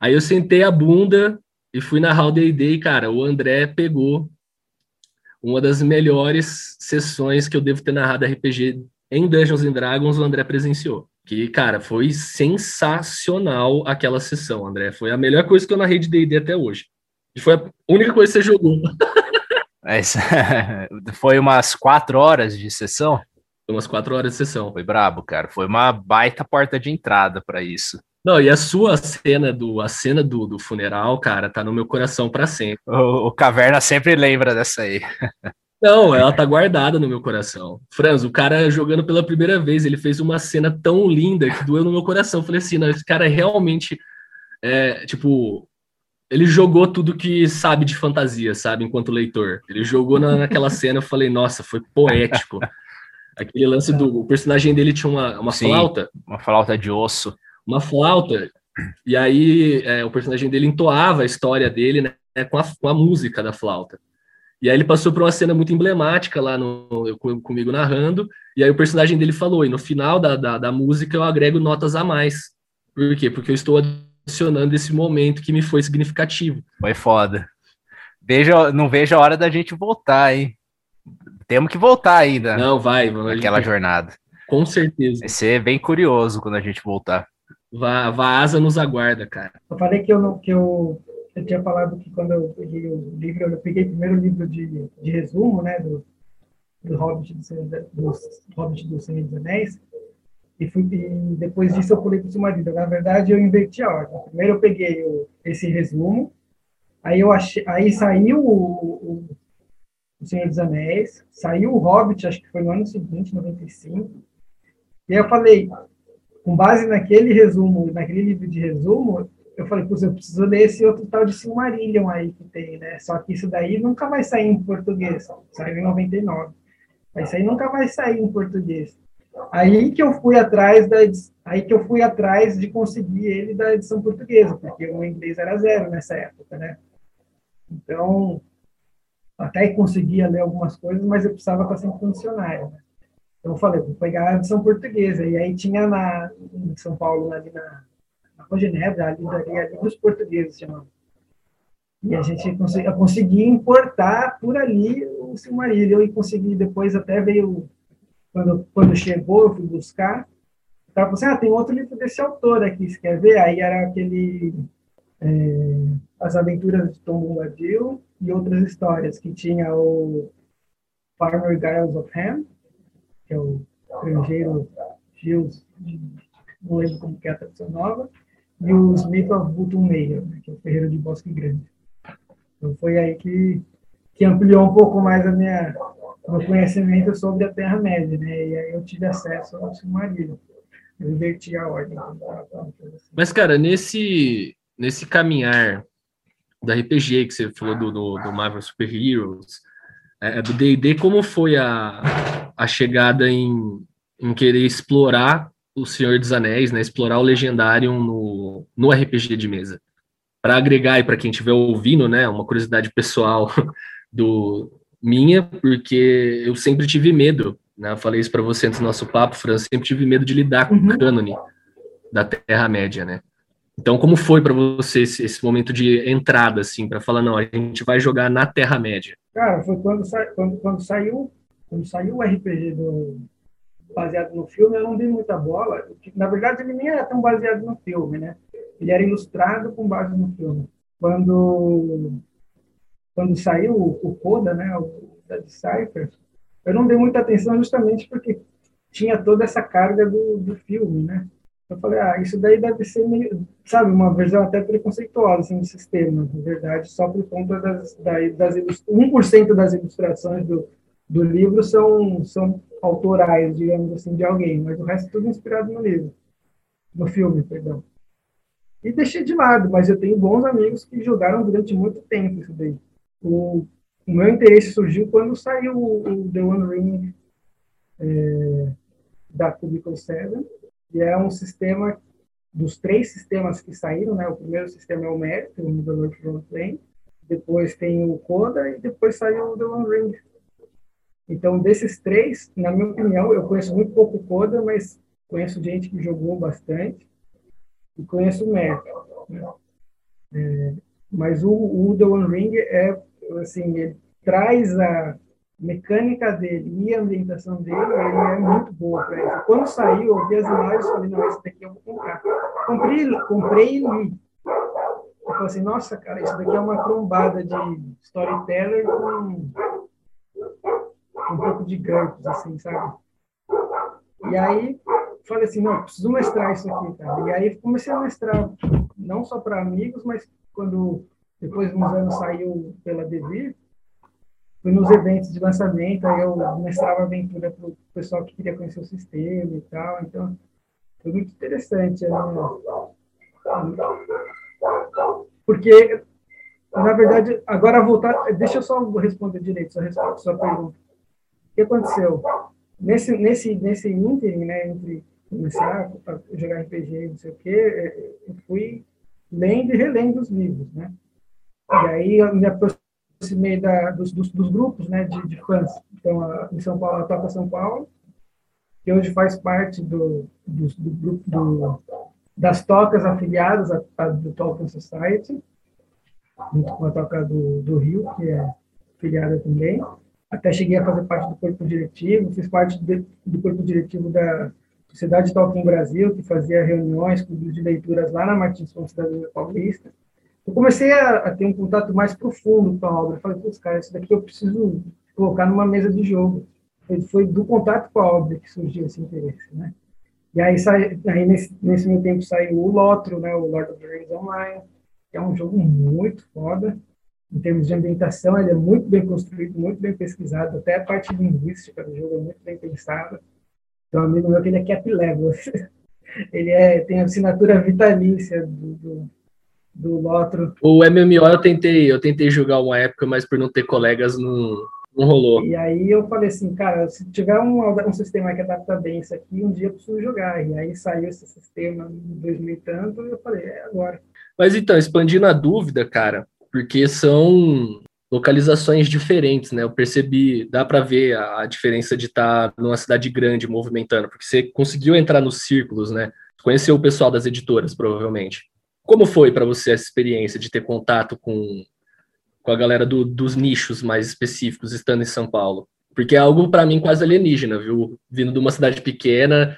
Aí eu sentei a bunda e fui narrar o D&D e, cara, o André pegou uma das melhores sessões que eu devo ter narrado RPG em Dungeons and Dragons, o André presenciou. Que, cara, foi sensacional aquela sessão, André. Foi a melhor coisa que eu narrei de D&D até hoje. E foi a única coisa que você jogou. foi umas quatro horas de sessão? Foi umas quatro horas de sessão. Foi brabo, cara. Foi uma baita porta de entrada para isso. Não, e a sua cena do a cena do, do funeral, cara, tá no meu coração para sempre. O, o, Caverna sempre lembra dessa aí. Não, ela tá guardada no meu coração. Franz, o cara jogando pela primeira vez, ele fez uma cena tão linda que doeu no meu coração. Eu falei assim, não, esse cara realmente é, tipo, ele jogou tudo que sabe de fantasia, sabe, enquanto leitor. Ele jogou na, naquela cena, eu falei, nossa, foi poético. Aquele lance do o personagem dele tinha uma, uma Sim, flauta. Uma flauta de osso. Uma flauta. E aí é, o personagem dele entoava a história dele né, com, a, com a música da flauta. E aí ele passou por uma cena muito emblemática lá no, eu, comigo narrando, e aí o personagem dele falou, e no final da, da, da música eu agrego notas a mais. Por quê? Porque eu estou adicionando esse momento que me foi significativo. Foi foda. Veja, não vejo a hora da gente voltar, hein? Temos que voltar ainda. Não, vai. Naquela gente... jornada. Com certeza. Vai ser bem curioso quando a gente voltar. Vá, vá asa nos aguarda, cara. Eu falei que eu não, que eu, eu tinha falado que quando eu peguei o livro, eu peguei primeiro o livro de, de resumo, né, do, do Hobbit do, do Hobbit do Senhor dos Anéis, e, fui, e depois disso eu pulei para o Silmarillion. Na verdade, eu inverti a ordem. Primeiro eu peguei o, esse resumo, aí eu achei, aí saiu o, o, o, Senhor dos Anéis, saiu o Hobbit, acho que foi no ano seguinte, 95. E aí eu falei, com base naquele resumo, naquele livro de resumo, eu falei, eu preciso ler esse outro tal de Silmarillion aí que tem, né? Só que isso daí nunca vai sair em português. Saiu em 99. Isso aí nunca vai sair em português. Aí que eu fui atrás da aí que eu fui atrás de conseguir ele da edição portuguesa, porque o inglês era zero nessa época, né? Então, até conseguia ler algumas coisas, mas eu precisava estar sem funcionário. Né? Então eu falei, vou pegar a edição portuguesa. E aí tinha na em São Paulo ali na na Rua Genebra, a livraria Livros Portugueses chamava. E a gente consegui, consegui importar por ali o Silmarillion e consegui depois até veio quando, quando chegou, eu fui buscar. Falou assim, ah, tem outro livro desse autor aqui, você quer ver? Aí era aquele é, As Aventuras de Tom Bombadil e outras histórias, que tinha o Farmer Giles of Ham, que é o estrangeiro Gilles, não lembro como que é a tradução nova, e o Smith of Button Mayer, né, que é o ferreiro de Bosque Grande. Então foi aí que, que ampliou um pouco mais a minha, meu conhecimento sobre a Terra-média, né? E aí eu tive acesso ao Silmarillion. Eu inverti a ordem. Mas, cara, nesse, nesse caminhar da RPG que você falou do, do, do Marvel Super Heroes, é, do D&D, como foi a, a chegada em, em querer explorar o Senhor dos Anéis, né, explorar o Legendarium no, no RPG de mesa? Para agregar e para quem estiver ouvindo, né, uma curiosidade pessoal do, minha, porque eu sempre tive medo, né? Eu falei isso para você antes do nosso papo, Fran, sempre tive medo de lidar com uhum. o cânone da Terra-média, né? Então, como foi para você esse, esse, momento de entrada, assim, para falar, não, a gente vai jogar na Terra-média? Cara, foi quando, sa quando, quando, saiu quando saiu o RPG do, baseado no filme, eu não dei muita bola. Na verdade, ele nem era tão baseado no filme, né? Ele era ilustrado com base no filme. Quando quando saiu o Coda, né, o da Decipher, eu não dei muita atenção justamente porque tinha toda essa carga do, do filme, né? Eu falei, ah, isso daí deve ser, meio, sabe, uma versão até preconceituosa assim, do sistema, na verdade, só por conta das, das, das 1% das ilustrações do, do livro são, são autorais, digamos assim, de alguém, mas o resto é tudo inspirado no livro. no filme, perdão. E deixei de lado, mas eu tenho bons amigos que jogaram durante muito tempo isso daí. O, o meu interesse surgiu quando saiu o, o The One Ring é, da Cubicle 7, e é um sistema dos três sistemas que saíram, né? O primeiro sistema é o Merit, o Middle Earth Plane, depois tem o Coda e depois saiu o The One Ring. Então, desses três, na minha opinião, eu conheço muito pouco o Coda, mas conheço gente que jogou bastante e conheço o Merit. Né? É, mas o, o The One Ring é, assim, ele traz a mecânica dele e a ambientação dele, ele é muito boa para isso. Quando saiu, eu vi as imagens e falei, não, esse daqui eu vou comprar. Comprei, comprei e li. Eu falei assim, nossa, cara, isso daqui é uma trombada de storyteller com, um pouco de GURPS, assim, sabe? E aí, falei assim, não, preciso mestrar isso aqui, cara. E aí comecei a mestrar, não só para amigos, mas quando depois de uns anos saiu pela Devir, fui nos eventos de lançamento, aí eu mestrava aventura para o pessoal que queria conhecer o sistema e tal, então foi muito interessante. Né? Porque, na verdade, agora voltar, deixa eu só responder direito sua, sua pergunta. O que aconteceu? Nesse, nesse, nesse ínterim, né, entre começar a jogar RPG, não sei o quê, eu fui lendo e relendo os livros, né? E aí eu me aproximei da, dos, dos, dos grupos né, de, de fãs. Então, a, em São Paulo, a Toca São Paulo, que hoje faz parte do, do, do grupo do, das tocas afiliadas à, à, do Tolkien Society, junto com a Toca do, do Rio, que é afiliada também. Até cheguei a fazer parte do corpo diretivo, fiz parte de, do corpo diretivo da Sociedade Tolkien Brasil, que fazia reuniões, clubes de leituras lá na Martins Fontes da Paulista eu comecei a, a, ter um contato mais profundo com a obra. Eu falei, putz, cara, isso daqui eu preciso colocar numa mesa de jogo. Foi, foi do contato com a obra que surgiu esse interesse, né? E aí, sai, aí nesse, nesse meu tempo saiu o Lotro, né, o Lord of the Rings Online, que é um jogo muito foda. Em termos de ambientação, ele é muito bem construído, muito bem pesquisado, até a parte linguística do jogo é muito bem pensada. Então, um amigo meu que ele é cap level. ele é, tem a assinatura vitalícia do, do do Lotro. O MMO eu tentei, eu tentei jogar uma época, mas por não ter colegas não, não rolou. E aí eu falei assim, cara, se tiver um, um sistema que adapta bem isso aqui, um dia eu preciso jogar. E aí saiu esse sistema em 2000 e tanto, e eu falei, é agora. Mas então, expandindo a dúvida, cara, porque são localizações diferentes, né? Eu percebi, dá para ver a, a, diferença de estar tá numa cidade grande movimentando, porque você conseguiu entrar nos círculos, né? Conheceu o pessoal das editoras, provavelmente. Como foi para você essa experiência de ter contato com, com a galera do, dos nichos mais específicos estando em São Paulo? Porque é algo para mim quase alienígena, viu? Vindo de uma cidade pequena,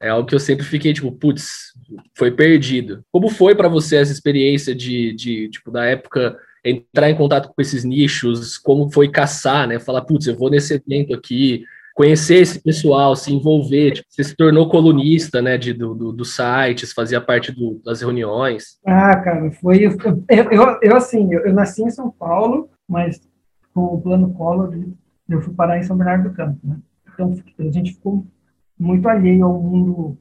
é algo que eu sempre fiquei tipo, putz, foi perdido. Como foi para você essa experiência de, de, tipo, da época entrar em contato com esses nichos? Como foi caçar, né? Falar, putz, eu vou nesse evento aqui, conhecer esse pessoal, se envolver. Tipo, você se tornou colunista, né, de, do, do, dos sites, fazia parte do, das reuniões. Ah, cara, foi. Eu, eu, eu assim, eu, eu, nasci em São Paulo, mas com o plano Collor, eu fui parar em São Bernardo do Campo, né? Então a gente ficou muito alheio ao mundo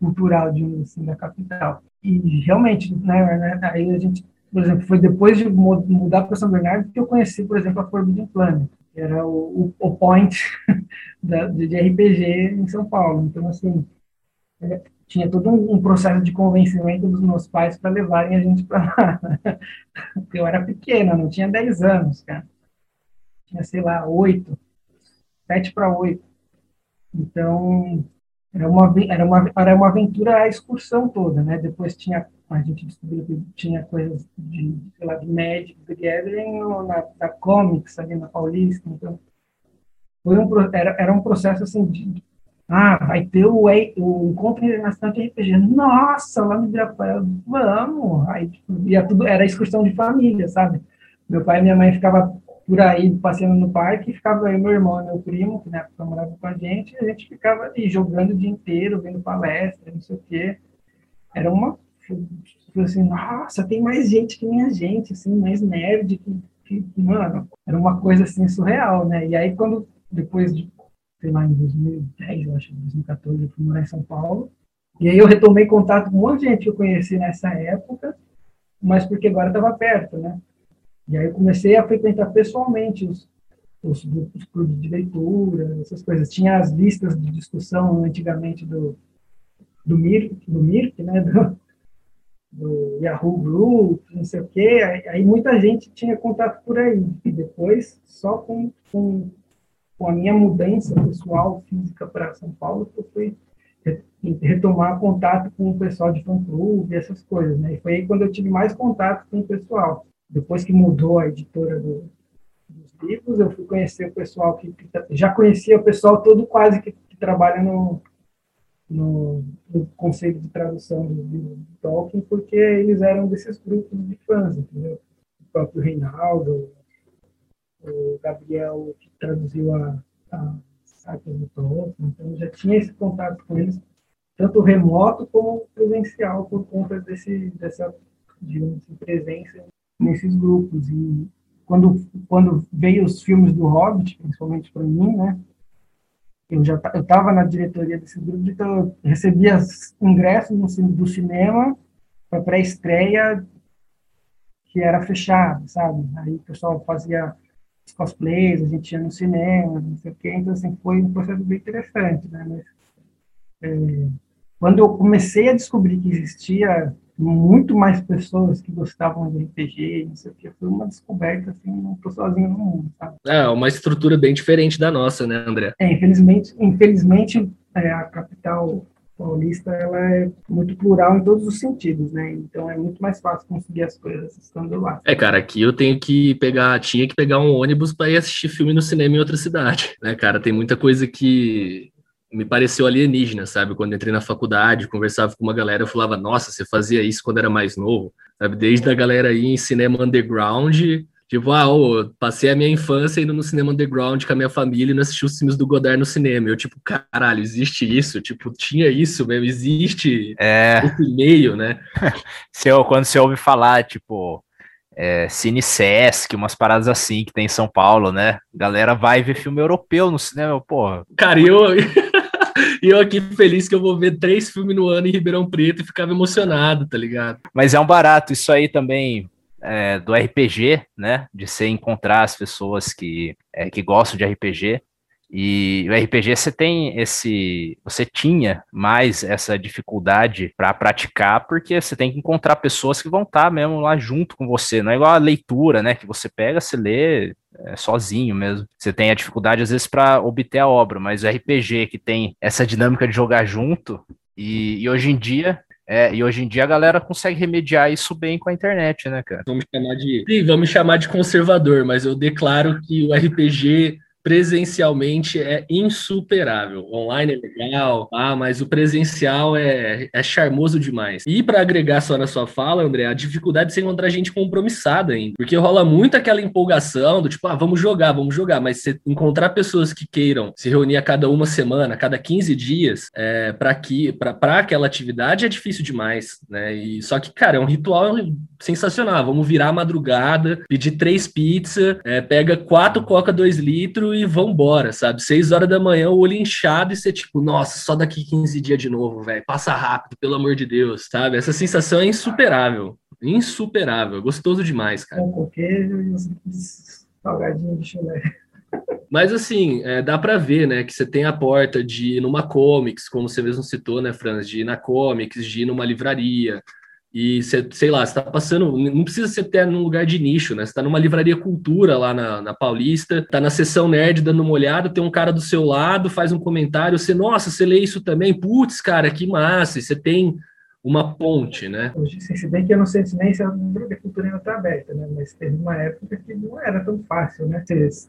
cultural de assim, da capital. E realmente, né, né, aí a gente, por exemplo, foi depois de mudar para São Bernardo que eu conheci, por exemplo, a Forbidden Planet era o, o, point da, de RPG em São Paulo. Então, assim, é, tinha todo um, processo de convencimento dos meus pais para levarem a gente para lá. Eu era pequena, não tinha 10 anos, cara. Tinha, sei lá, 8, 7 para 8. Então, era uma, era, uma, era uma aventura a excursão toda, né? Depois tinha a gente descobriu que tinha coisas de, sei lá, de Magic the Gathering na, na Comics, ali na Paulista, então foi um, era, era um processo assim de, ah, vai ter o, o encontro internacional de RPG. Nossa, lá no Ibirapuera, vamos! Aí tipo, ia tudo, era excursão de família, sabe? Meu pai e minha mãe ficava por aí passeando no parque, e ficava aí meu irmão e meu primo, que na época morava com a gente, e a gente ficava ali jogando o dia inteiro, vendo palestra, não sei o quê. Era uma Falei assim, nossa, tem mais gente que minha gente, assim, mais nerd, que, que, mano, era uma coisa assim surreal, né? E aí quando, depois de, sei lá, em 2010, eu acho, 2014, eu fui morar em São Paulo, E aí eu retomei contato com um monte de gente que eu conheci nessa época, mas porque agora estava perto, né? E aí eu comecei a frequentar pessoalmente os, os, de leitura, essas coisas. Tinha as listas de discussão antigamente do, do Mirk, do Mirk, né? Do, do Yahoo Group, não sei o quê. Aí, muita gente tinha contato por aí. E depois, só com, com, com a minha mudança pessoal, física para São Paulo, que eu fui retomar contato com o pessoal de fã-clube, essas coisas, né? E foi aí quando eu tive mais contato com o pessoal. Depois que mudou a editora do, dos livros, eu fui conhecer o pessoal que, que já conhecia o pessoal todo quase que, que trabalha no, no, no, conceito de tradução do livro de Tolkien, porque eles eram desses grupos de fãs, entendeu? O próprio Reinaldo, o Gabriel, que traduziu a, a do Tolkien, então já tinha esse contato com eles tanto remoto como presencial, por conta desse, dessa de presença nesses grupos. E quando, quando veio os filmes do Hobbit, principalmente para mim, né, eu já eu estava na diretoria desse grupo, então eu recebia ingressos no, do cinema para pré-estreia que era fechado, sabe? Aí o pessoal fazia os cosplays, a gente ia no cinema, não sei o quê, então assim, foi um processo bem interessante, né? Mas, é, quando eu comecei a descobrir que existia muito mais pessoas que gostavam de RPG, não sei o que, foi uma descoberta, assim, não tô sozinho no mundo, sabe? É, uma estrutura bem diferente da nossa, né, André? É, infelizmente, infelizmente é, a capital paulista, ela é muito plural em todos os sentidos, né? Então é muito mais fácil conseguir as coisas estando lá. É, cara, aqui eu tenho que pegar, tinha que pegar um ônibus para ir assistir filme no cinema em outra cidade, né, cara? Tem muita coisa que me pareceu alienígena, sabe? Quando entrei na faculdade, conversava com uma galera, eu falava, nossa, você fazia isso quando era mais novo, sabe? Desde a galera aí em cinema underground, tipo, ah, passei a minha infância indo no cinema underground com a minha família e não assisti os filmes do Godard no cinema. Eu, tipo, caralho, existe isso? Tipo, tinha isso mesmo, existe é... esse meio, né? se eu, quando você ouve falar, tipo, é, Cine Sesc, umas paradas assim que tem em São Paulo, né? Galera vai ver filme europeu no cinema, porra. Cara, eu. E eu aqui feliz que eu vou ver três filmes no ano em Ribeirão Preto e ficava emocionado, tá ligado? Mas é um barato, isso aí também é, do RPG, né? De você encontrar as pessoas que, é, que gostam de RPG. E o RPG você tem esse, você tinha mais essa dificuldade para praticar, porque você tem que encontrar pessoas que vão estar tá mesmo lá junto com você. Não é igual a leitura, né? Que você pega, você lê é, sozinho mesmo. Você tem a dificuldade às vezes para obter a obra, mas o RPG que tem essa dinâmica de jogar junto e, e hoje em dia é, e hoje em dia a galera consegue remediar isso bem com a internet, né, cara? Vamos chamar de. Sim, vamos chamar de conservador, mas eu declaro que o RPG presencialmente é insuperável. Online é legal, ah, mas o presencial é, é charmoso demais. E para agregar só na sua fala, André, a dificuldade de você encontrar gente compromissada ainda, porque rola muito aquela empolgação do tipo, ah, vamos jogar, vamos jogar, mas você encontrar pessoas que queiram se reunir a cada uma semana, a cada 15 dias, é, para que para aquela atividade é difícil demais, né? E só que, cara, é um ritual sensacional. Vamos virar a madrugada, pedir três pizzas, é, pega quatro coca dois litros e vambora, sabe? Seis horas da manhã, o olho inchado e você, tipo, nossa, só daqui 15 dias de novo, velho. Passa rápido, pelo amor de Deus, sabe? Essa sensação é insuperável. Insuperável. Gostoso demais, cara. Queijo e salgadinho de chulé. Mas assim, é, dá para ver, né, que você tem a porta de ir numa comics, como você mesmo citou, né, Franz, de ir na comics, de ir numa livraria, e você, sei lá, você tá passando, não precisa ser até num lugar de nicho, né? Você tá numa livraria cultura lá na, na Paulista, tá na sessão nerd dando uma olhada, tem um cara do seu lado, faz um comentário, você, nossa, você lê isso também? Putz, cara, que massa! Você tem uma ponte, né? Se bem que eu não sei nem se a agricultura ainda está aberta, né? Mas teve uma época que não era tão fácil, né?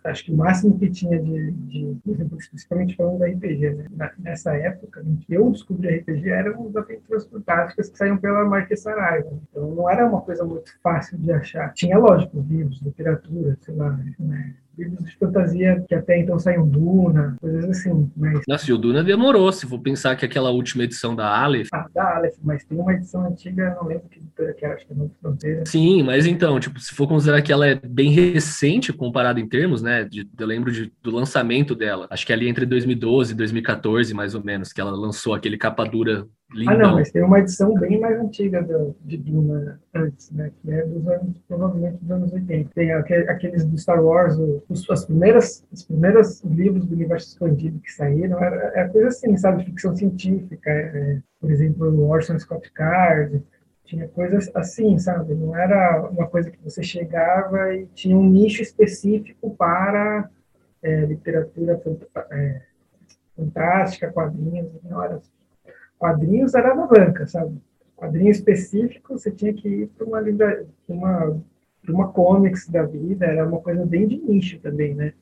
Acho que o máximo que tinha de, de por exemplo, principalmente falando da RPG, né? Nessa época, em que eu descobri RPG, eram os aventuras fantásticas que saíam pela Marquês Saraiva. Então não era uma coisa muito fácil de achar. Tinha, lógico, livros, literatura, sei lá, né? Livros de fantasia que até então saíam Duna, coisas assim. Mas... Nossa, e o Duna demorou, se for pensar que aquela última edição da Aleph. Ah, da Aleph, mas tem uma edição antiga, não lembro que editora que é, acho que é no Fronteira. Sim, mas então, tipo, se for considerar que ela é bem recente comparado em termos, né? De, eu lembro de, do lançamento dela. Acho que ali entre 2012 e 2014, mais ou menos, que ela lançou aquele capa dura Lindão. Ah, não, mas tem uma edição bem mais antiga do, de Duna antes, né? Que é dos anos, provavelmente dos anos 80. Tem aqueles do Star Wars, os, as primeiras, os primeiros livros do universo expandido que saíram, era, era coisa assim, sabe? Ficção científica. É, por exemplo, o Orson Scott Card, tinha coisas assim, sabe? Não era uma coisa que você chegava e tinha um nicho específico para é, literatura é, fantástica, quadrinhos, não era Quadrinhos era na banca, sabe? Quadrinho específico, você tinha que ir para uma livraria, uma, uma comics da vida, era uma coisa bem de nicho também, né?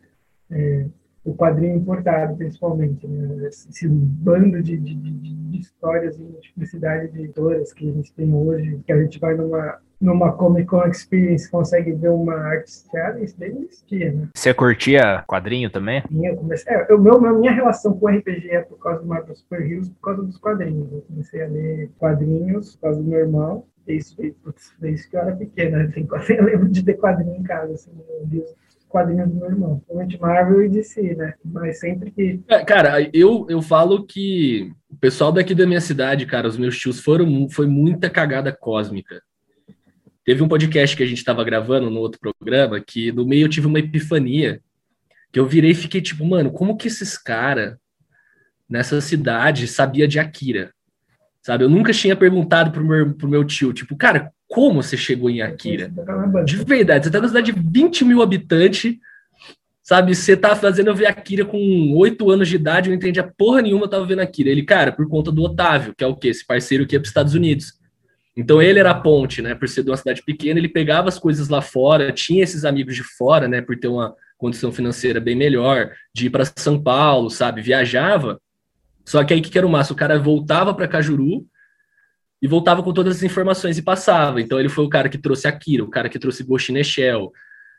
É, o quadrinho importado, principalmente, né? esse, bando de, de, de, de histórias e multiplicidade de editoras que a gente tem hoje, que a gente vai numa numa Comic Con Experience consegue ver uma arte esticada, isso daí não existia, né? Você curtia quadrinho também? Eu comecei, é, eu, meu, minha relação com RPG é por causa do Marvel Super Heroes, por causa dos quadrinhos. Eu comecei a ler quadrinhos por causa do meu irmão, desde, desde que eu era pequena. Assim, eu lembro de ter quadrinho em casa, assim, eu li os quadrinhos do meu irmão. Principalmente Marvel e DC, né? Mas sempre que... É, cara, eu, eu falo que o pessoal daqui da minha cidade, cara, os meus tios foram, foi muita cagada cósmica Teve um podcast que a gente estava gravando no outro programa que no meio eu tive uma epifania que eu virei e fiquei tipo, mano, como que esses caras nessa cidade sabia de Akira? Sabe? Eu nunca tinha perguntado pro meu, pro meu tio, tipo, cara, como você chegou em Akira? De verdade, você tá na cidade de 20 mil habitantes, sabe? Você tá fazendo eu ver Akira com 8 anos de idade, eu não entendi a porra nenhuma, eu tava vendo Akira. Ele, cara, por conta do Otávio, que é o quê? Esse parceiro que ia pros Estados Unidos. Então ele era a ponte, né? Por ser de uma cidade pequena, ele pegava as coisas lá fora, tinha esses amigos de fora, né? Por ter uma condição financeira bem melhor, de ir para São Paulo, sabe? Viajava. Só que aí que era o massa? O cara voltava para Cajuru e voltava com todas as informações e passava. Então ele foi o cara que trouxe Akira, o cara que trouxe Ghost in the Shell,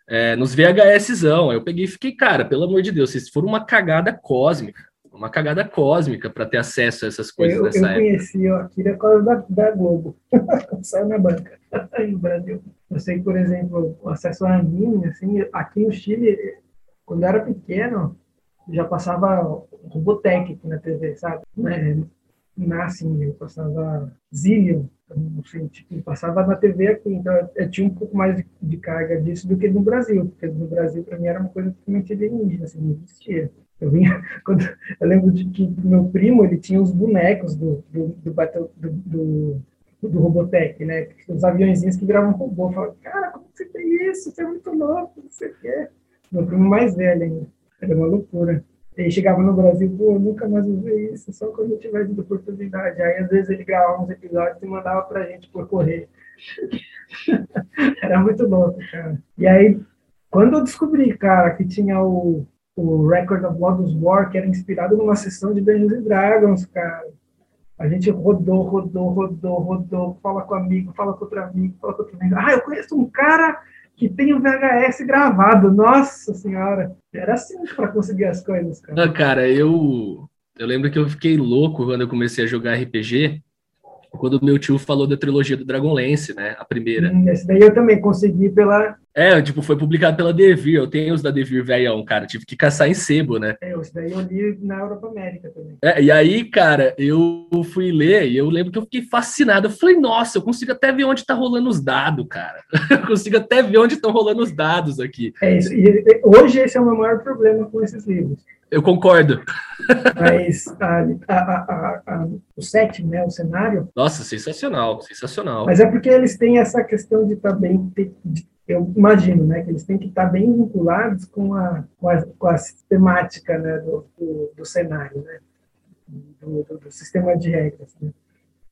é, nos VHSzão. Aí eu peguei e fiquei, cara, pelo amor de Deus, vocês foram uma cagada cósmica uma cagada cósmica para ter acesso a essas coisas eu, nessa eu época. Eu conheci o Akira por causa da, da Globo, saiu na banca, no Brasil. Eu sei, por exemplo, o acesso a anime, assim, aqui no Chile, quando eu era pequeno, já passava Robotech na TV, sabe? É, assim, passava Zillion, não sei, tipo, passava na TV aqui, então eu tinha um pouco mais de, de carga disso do que no Brasil, porque no Brasil, para mim, era uma coisa totalmente alienígena, assim, não existia. Eu, vinha, quando, eu lembro de que meu primo ele tinha os bonecos do, do, do, do, do, do Robotech, né? Os aviãozinhos que viravam robô. Eu falava, cara, como você tem isso? Você é muito louco, você quer? Meu primo mais velho ainda. Era uma loucura. Ele chegava no Brasil, pô, nunca mais ver isso, só quando eu tiver de oportunidade. Aí, às vezes, ele gravava uns episódios e mandava pra gente por correio. Era muito louco, cara. E aí, quando eu descobri, cara, que tinha o, o Record of Lodoss War, que era inspirado numa sessão de Dungeons and Dragons, cara. A gente rodou, rodou, rodou, rodou, fala com amigo, fala com outro amigo, fala com outro amigo. Ah, eu conheço um cara que tem o VHS gravado. Nossa senhora, era assim para conseguir as coisas, cara. Ah, cara, eu eu lembro que eu fiquei louco quando eu comecei a jogar RPG quando meu tio falou da trilogia do Dragonlance, né? A primeira. Hum, esse daí eu também consegui pela. É, tipo, foi publicado pela Devir. Eu tenho os da Devir velhão, cara. Tive que caçar em sebo, né? É, esse daí eu li na Europa América também. É, e aí, cara, eu fui ler e eu lembro que eu fiquei fascinado. Eu falei, nossa, eu consigo até ver onde tá rolando os dados, cara. Eu consigo até ver onde estão rolando os dados aqui. É isso. E hoje esse é o meu maior problema com esses livros eu concordo. Mas a, a, a, o setting, né, o cenário. Nossa, sensacional, sensacional. Mas é porque eles têm essa questão de estar tá. De, eu imagino, né, que eles têm que estar bem vinculados com a, com a, com a sistemática né, do, do, do cenário, né, do, do, do, sistema de regras. Né.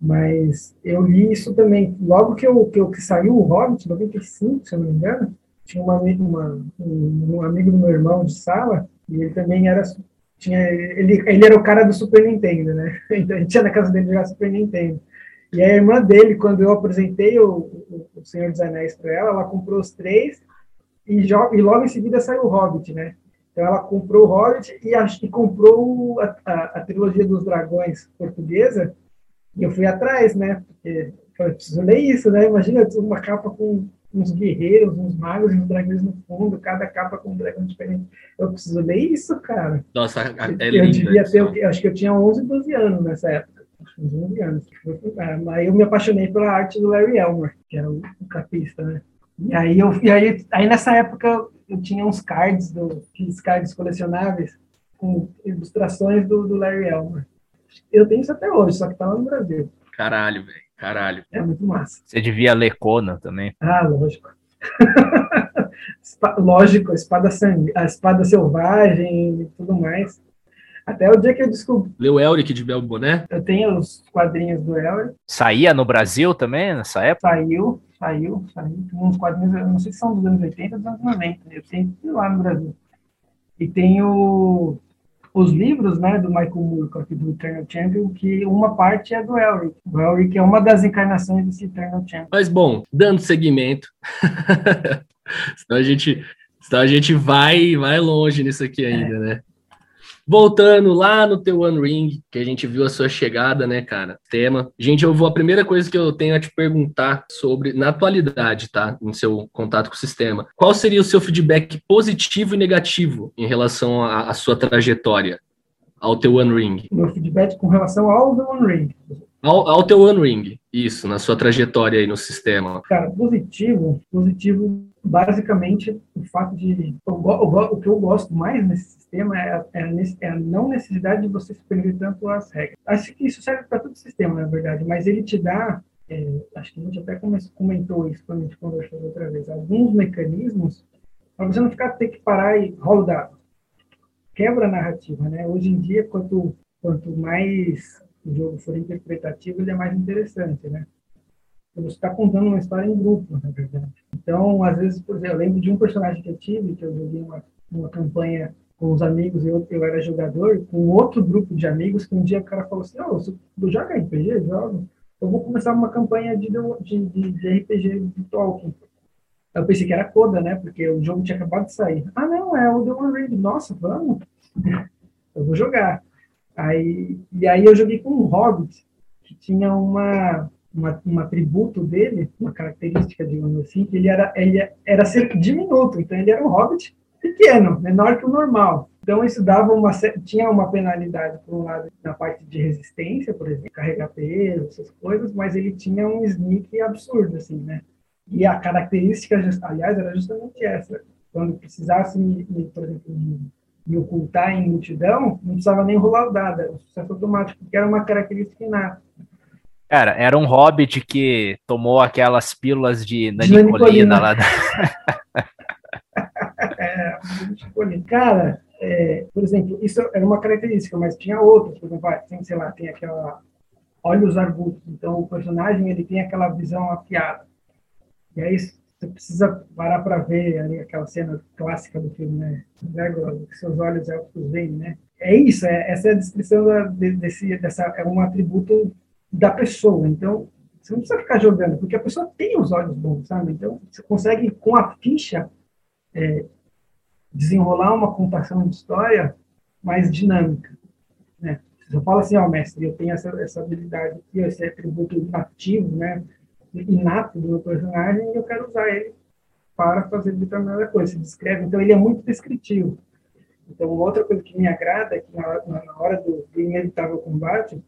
Mas eu li isso também. Logo que, eu, que, eu, que saiu o Hobbit, 95, se eu não me engano, tinha uma, uma, um, um amigo do meu irmão de sala e ele também era tinha ele, ele era o cara do Super Nintendo, né? Então a gente ia na casa dele jogar Super Nintendo. E a irmã dele, quando eu apresentei o, o, o Senhor dos Anéis para ela, ela comprou os três e, e, logo em seguida saiu o Hobbit, né? Então ela comprou o Hobbit e, acho que comprou a, a, a, trilogia dos dragões portuguesa e eu fui atrás, né? Porque eu preciso ler isso, né? Imagina uma capa com uns guerreiros, uns magos e uns dragões no fundo, cada capa com um dragão diferente. Eu preciso ler isso, cara. Nossa, é eu devia ter, eu acho que eu tinha 11, 12 anos nessa época. Uns 11 anos. Aí eu me apaixonei pela arte do Larry Elmer, que era o, capista, né? E aí, eu, e aí, aí nessa época eu tinha uns cards, do, aqueles cards colecionáveis, com ilustrações do, do Larry Elmer. Eu tenho isso até hoje, só que tá lá no Brasil. Caralho, velho. Caralho. É muito massa. Você devia ler Conan também. Ah, lógico. lógico, a espada, sangue, a espada selvagem e tudo mais. Até o dia que eu descobri. Leu Elric de Bel Boné? Eu tenho os quadrinhos do Elric. Saía no Brasil também, nessa época? Saiu, saiu, saiu. Tem uns quadrinhos, eu não sei se são dos anos 80 ou dos anos 90. Eu tenho lá no Brasil. E tenho os livros né, do Michael Moorcock do Eternal Champion, que uma parte é do Elric. O Elric é uma das encarnações desse Eternal Champion. Mas, bom, dando seguimento, senão a gente, senão a gente vai, vai longe nisso aqui ainda, é. né? Voltando lá no teu One Ring, que a gente viu a sua chegada, né, cara? Tema. Gente, eu vou. A primeira coisa que eu tenho a te perguntar sobre, na atualidade, tá? Em seu contato com o sistema. Qual seria o seu feedback positivo e negativo em relação à sua trajetória, ao teu One Ring? Meu feedback com relação ao One Ring. Ao, ao teu One Ring, isso, na sua trajetória aí no sistema. Cara, positivo, positivo basicamente o fato de o, que eu gosto mais nesse sistema é é, a, é não necessidade de você se tanto as regras. Acho que isso serve para todo sistema, na verdade, mas ele te dá, é, acho que a gente até comentou isso quando a gente conversou outra vez, alguns mecanismos para você não ficar ter que parar e dado. Quebra a narrativa, né? Hoje em dia, quanto quanto mais o jogo for interpretativo, ele é mais interessante, né? você está contando uma história em grupo, na verdade. Então, às vezes, por exemplo, eu lembro de um personagem que eu tive, que eu joguei uma, uma campanha com os amigos, eu, eu era jogador, com outro grupo de amigos, que um dia o cara falou assim, oh, você joga RPG? Jogo. Eu vou começar uma campanha de, de, de, de RPG de Tolkien. Eu pensei que era Coda, né? Porque o jogo tinha acabado de sair. Ah, não, é o The One Ring. Nossa, vamos. eu vou jogar. Aí, e aí eu joguei com um Hobbit, que tinha uma, uma, um atributo dele, uma característica, digamos assim, que ele era, ele era ser diminuto, então ele era um hobbit pequeno, menor que o normal. Então isso dava uma tinha uma penalidade por um lado na parte de resistência, por exemplo, carregar peso, essas coisas, mas ele tinha um sneak absurdo assim, né? E a característica, aliás, era justamente essa. Quando precisasse, por exemplo, me ocultar em multidão, não precisava nem rolar o dado, era um sucesso automático, porque era uma característica inata. Cara, era um hobbit que tomou aquelas pílulas de nanicolina lá. Da... é, cara, é, por exemplo, isso era uma característica, mas tinha outras, por exemplo, tem, sei lá, tem aquela olhos arbustos, então o personagem ele tem aquela visão afiada. E aí você precisa parar para ver ali aquela cena clássica do filme, né? que seus olhos elfos veem, né? É isso, é, essa é a descrição da, desse, dessa, é um atributo da pessoa. Então, você não precisa ficar jogando, porque a pessoa tem os olhos bons, sabe? Então, você consegue, com a ficha, é, desenrolar uma contação de história mais dinâmica, né? Você fala assim, ó, oh, mestre, eu tenho essa, essa habilidade aqui, esse atributo ativo, né? inato do meu personagem e eu quero usar ele para fazer determinada coisa. Se descreve, então ele é muito descritivo. Então, outra coisa que me agrada é que na, na hora do, inevitável combate,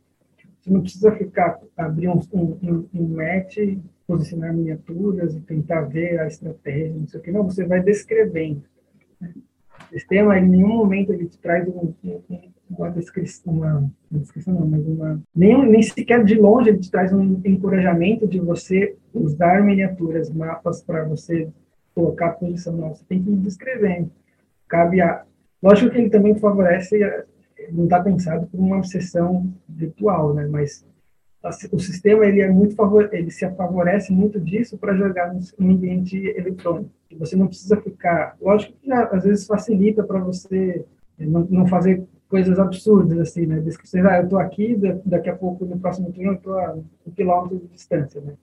você não precisa ficar, abrir um, um, um match, posicionar miniaturas e tentar ver a estratégia, não sei o que. Não, você vai descrevendo. O sistema, em nenhum momento, ele te traz um, um, uma descrição, uma, uma descrição não, mas uma, nem, nem sequer de longe ele te traz um encorajamento de você usar miniaturas, mapas para você colocar a posição. Não, você tem que ir descrevendo. Cabe a, lógico que ele também favorece, não está pensado por uma obsessão virtual, né? Mas o sistema ele é muito ele se favorece muito disso para jogar no ambiente eletrônico. Você não precisa ficar, lógico que às vezes facilita para você não, não fazer coisas absurdas, assim, né? Descrições, ah, eu estou aqui, daqui a pouco, no próximo turno, eu estou a um quilômetro de distância, né?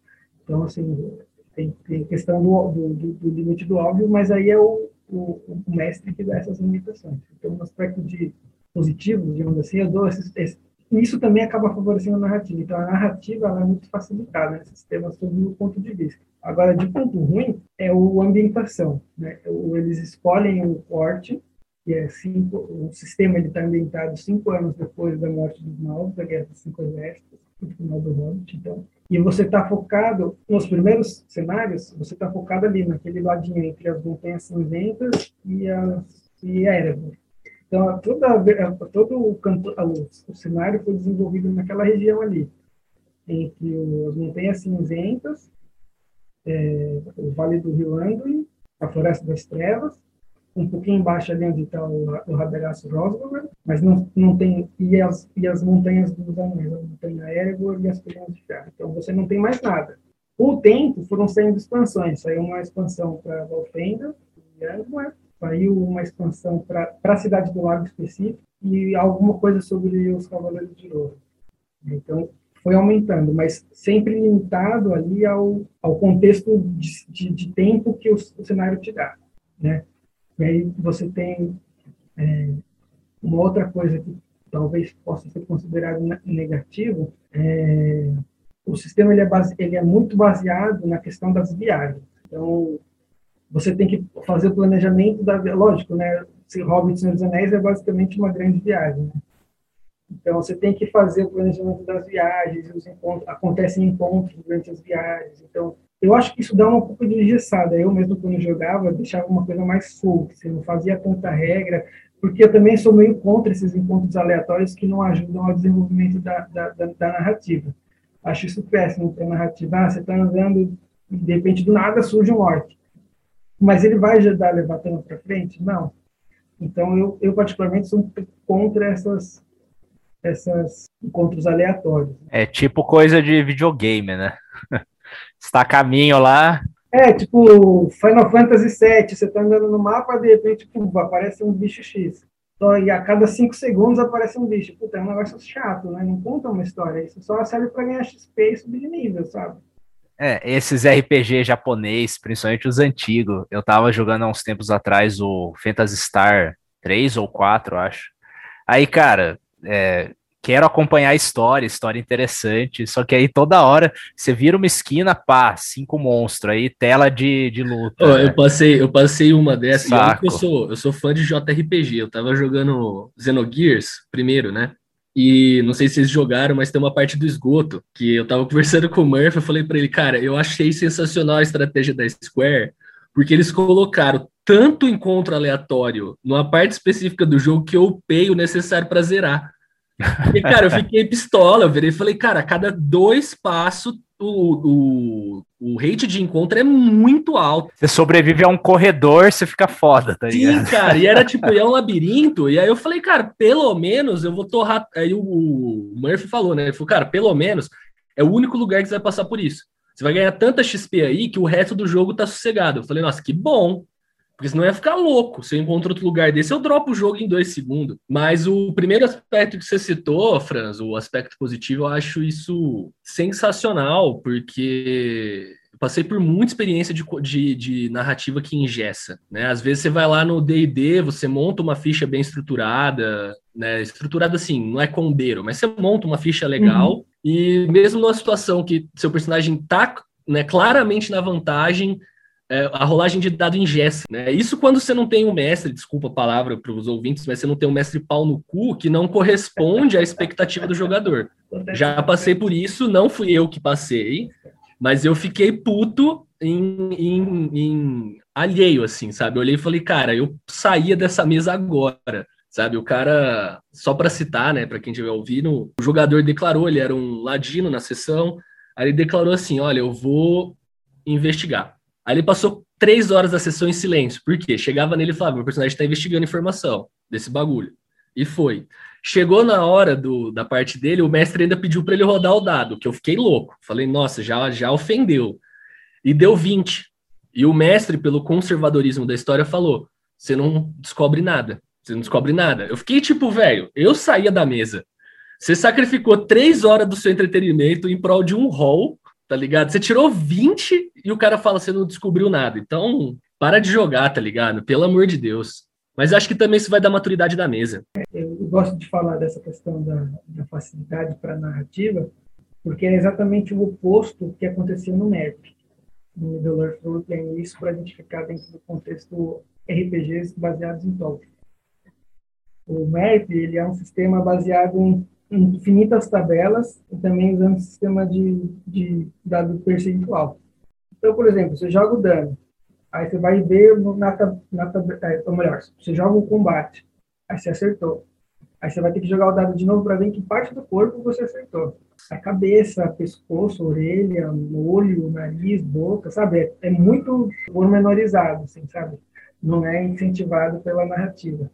Então, assim, tem, tem questão do, do, do, limite do óbvio, mas aí é o, o, o, mestre que dá essas limitações. Então, no aspecto de positivo, digamos assim, eu dou esses, esse, isso também acaba favorecendo a narrativa. Então, a narrativa é muito facilitada nesse sistema sob o ponto de vista. Agora, de ponto ruim, é o ambientação. Né? Eles escolhem o corte que é cinco, o sistema está ambientado cinco anos depois da morte dos Maus, da Guerra dos Cinco Exércitos. no final do Hobbit, então. E você está focado, nos primeiros cenários, você está focado ali, naquele ladinho entre as montanhas cinzentas e, as, e Erebor. Então, toda, todo o, canto, o, o, cenário foi desenvolvido naquela região ali, entre as montanhas cinzentas, é, o Vale do Rio Anduin, a Floresta das Trevas, um pouquinho embaixo ali onde está o, o Rosgover, mas não, não tem, e as, e as montanhas dos anões, a montanha Erebor e as colinas de ferro. Então você não tem mais nada. Com o tempo foram saindo expansões, saiu uma expansão para Valfenda e Angmar, saiu uma expansão para a cidade do Lago específico e alguma coisa sobre os Cavaleiros de Ouro. Então foi aumentando, mas sempre limitado ali ao, ao contexto de, de, de tempo que o, o cenário te dá, né? E aí você tem é, uma outra coisa que talvez possa ser considerado negativo, é, o sistema ele é, base, ele é muito baseado na questão das viagens. Então, você tem que fazer o planejamento da... Lógico, né? Se Hobbit Senhor dos Anéis é basicamente uma grande viagem, né? Então, você tem que fazer o planejamento das viagens, os encontros, acontecem encontros durante as viagens. Então, eu acho que isso dá uma pouco de engessada. Eu mesmo, quando jogava, deixava uma coisa mais solta, você não fazia tanta regra, porque eu também sou meio contra esses encontros aleatórios que não ajudam ao desenvolvimento da, da, da, da narrativa. Acho isso péssimo para a narrativa. Ah, você está andando e, de repente, do nada surge um orc. Mas ele vai ajudar a levar tanto para frente? Não. Então, eu, eu particularmente sou contra essas, essas encontros aleatórios. É tipo coisa de videogame, né? está a caminho lá. É, tipo, Final Fantasy VII, você está andando no mapa, de repente, pum, aparece um bicho X. Então, e a cada cinco segundos aparece um bicho. Puta, é um negócio chato, né? Não conta uma história. Isso só serve para ganhar XP e subir de nível, sabe? É, esses RPG japonês, principalmente os antigos. Eu tava jogando há uns tempos atrás o Phantasy Star 3 ou 4, acho. Aí, cara, é, quero acompanhar a história, história interessante. Só que aí toda hora você vira uma esquina, pá, cinco monstros, aí tela de, de luta. Oh, né? Eu passei, eu passei uma dessas. Eu sou, eu sou fã de JRPG. Eu tava jogando Xenogears primeiro, né? E não sei se vocês jogaram, mas tem uma parte do esgoto que eu tava conversando com o Murphy. Eu falei para ele, cara, eu achei sensacional a estratégia da Square, porque eles colocaram tanto encontro aleatório numa parte específica do jogo que eu upei o necessário para zerar. E, cara, eu fiquei pistola, eu virei e falei, cara, a cada dois passos o, o, o rate de encontro é muito alto. Você sobrevive a um corredor, você fica foda, tá ligado? Sim, cara, e era tipo, é um labirinto, e aí eu falei, cara, pelo menos eu vou torrar. Aí o, o Murphy falou, né? Ele falou, cara, pelo menos é o único lugar que você vai passar por isso. Você vai ganhar tanta XP aí que o resto do jogo tá sossegado. Eu falei, nossa, que bom. Porque senão ia ficar louco. Se eu encontro outro lugar desse, eu dropo o jogo em dois segundos. Mas o primeiro aspecto que você citou, Franz, o aspecto positivo, eu acho isso sensacional, porque passei por muita experiência de, de, de, narrativa que ingessa, né? Às vezes você vai lá no D&D, você monta uma ficha bem estruturada, né? Estruturada assim, não é combeiro, mas você monta uma ficha legal uhum. e mesmo numa situação que seu personagem tá né, claramente na vantagem, é, a rolagem de dado ingessa, né? Isso quando você não tem um mestre, desculpa a palavra para os ouvintes, mas você não tem um mestre pau no cu que não corresponde à expectativa do jogador. Já passei por isso, não fui eu que passei, mas eu fiquei puto em, em, em alheio, assim, sabe? Eu olhei e falei, cara, eu saía dessa mesa agora sabe? O cara, só para citar, né, para quem estiver ouvindo, o jogador declarou, ele era um ladino na sessão, aí ele declarou assim: olha, eu vou investigar. Aí ele passou três horas da sessão em silêncio. Por quê? Chegava nele e falava: meu personagem está investigando informação desse bagulho. E foi. Chegou na hora do, da parte dele, o mestre ainda pediu para ele rodar o dado, que eu fiquei louco. Falei, nossa, já, já ofendeu. E deu 20. E o mestre, pelo conservadorismo da história, falou: você não descobre nada. Você não descobre nada. Eu fiquei tipo, velho, eu saía da mesa. Você sacrificou três horas do seu entretenimento em prol de um rol tá ligado? Você tirou 20 e o cara fala, você não descobriu nada. Então, para de jogar, tá ligado? Pelo amor de Deus. Mas acho que também isso vai dar maturidade da mesa. Eu gosto de falar dessa questão da, da facilidade para a narrativa, porque é exatamente o oposto que aconteceu no MERP, no Middle Earth Roleplay. Isso para a gente ficar dentro do contexto RPGs baseados em Tolkien. O MERP ele é um sistema baseado em infinitas tabelas e também usando sistema de, de dado percentual. Então, por exemplo, você joga o dano, aí você vai ver na, na, é, ou melhor, você joga o combate, aí você acertou. Aí você vai ter que jogar o dado de novo para ver que parte do corpo você acertou. A cabeça, pescoço, orelha, olho, nariz, boca, sabe? É, é muito pormenorizado, assim, sabe? Não é incentivado pela narrativa.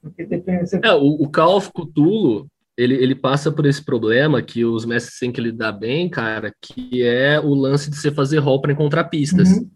Porque depende... Você... É, o, o Call of Cthulhu, ele, ele passa por esse problema que os mestres têm que lidar bem, cara, que é o lance de você fazer rol para encontrar pistas. Uhum.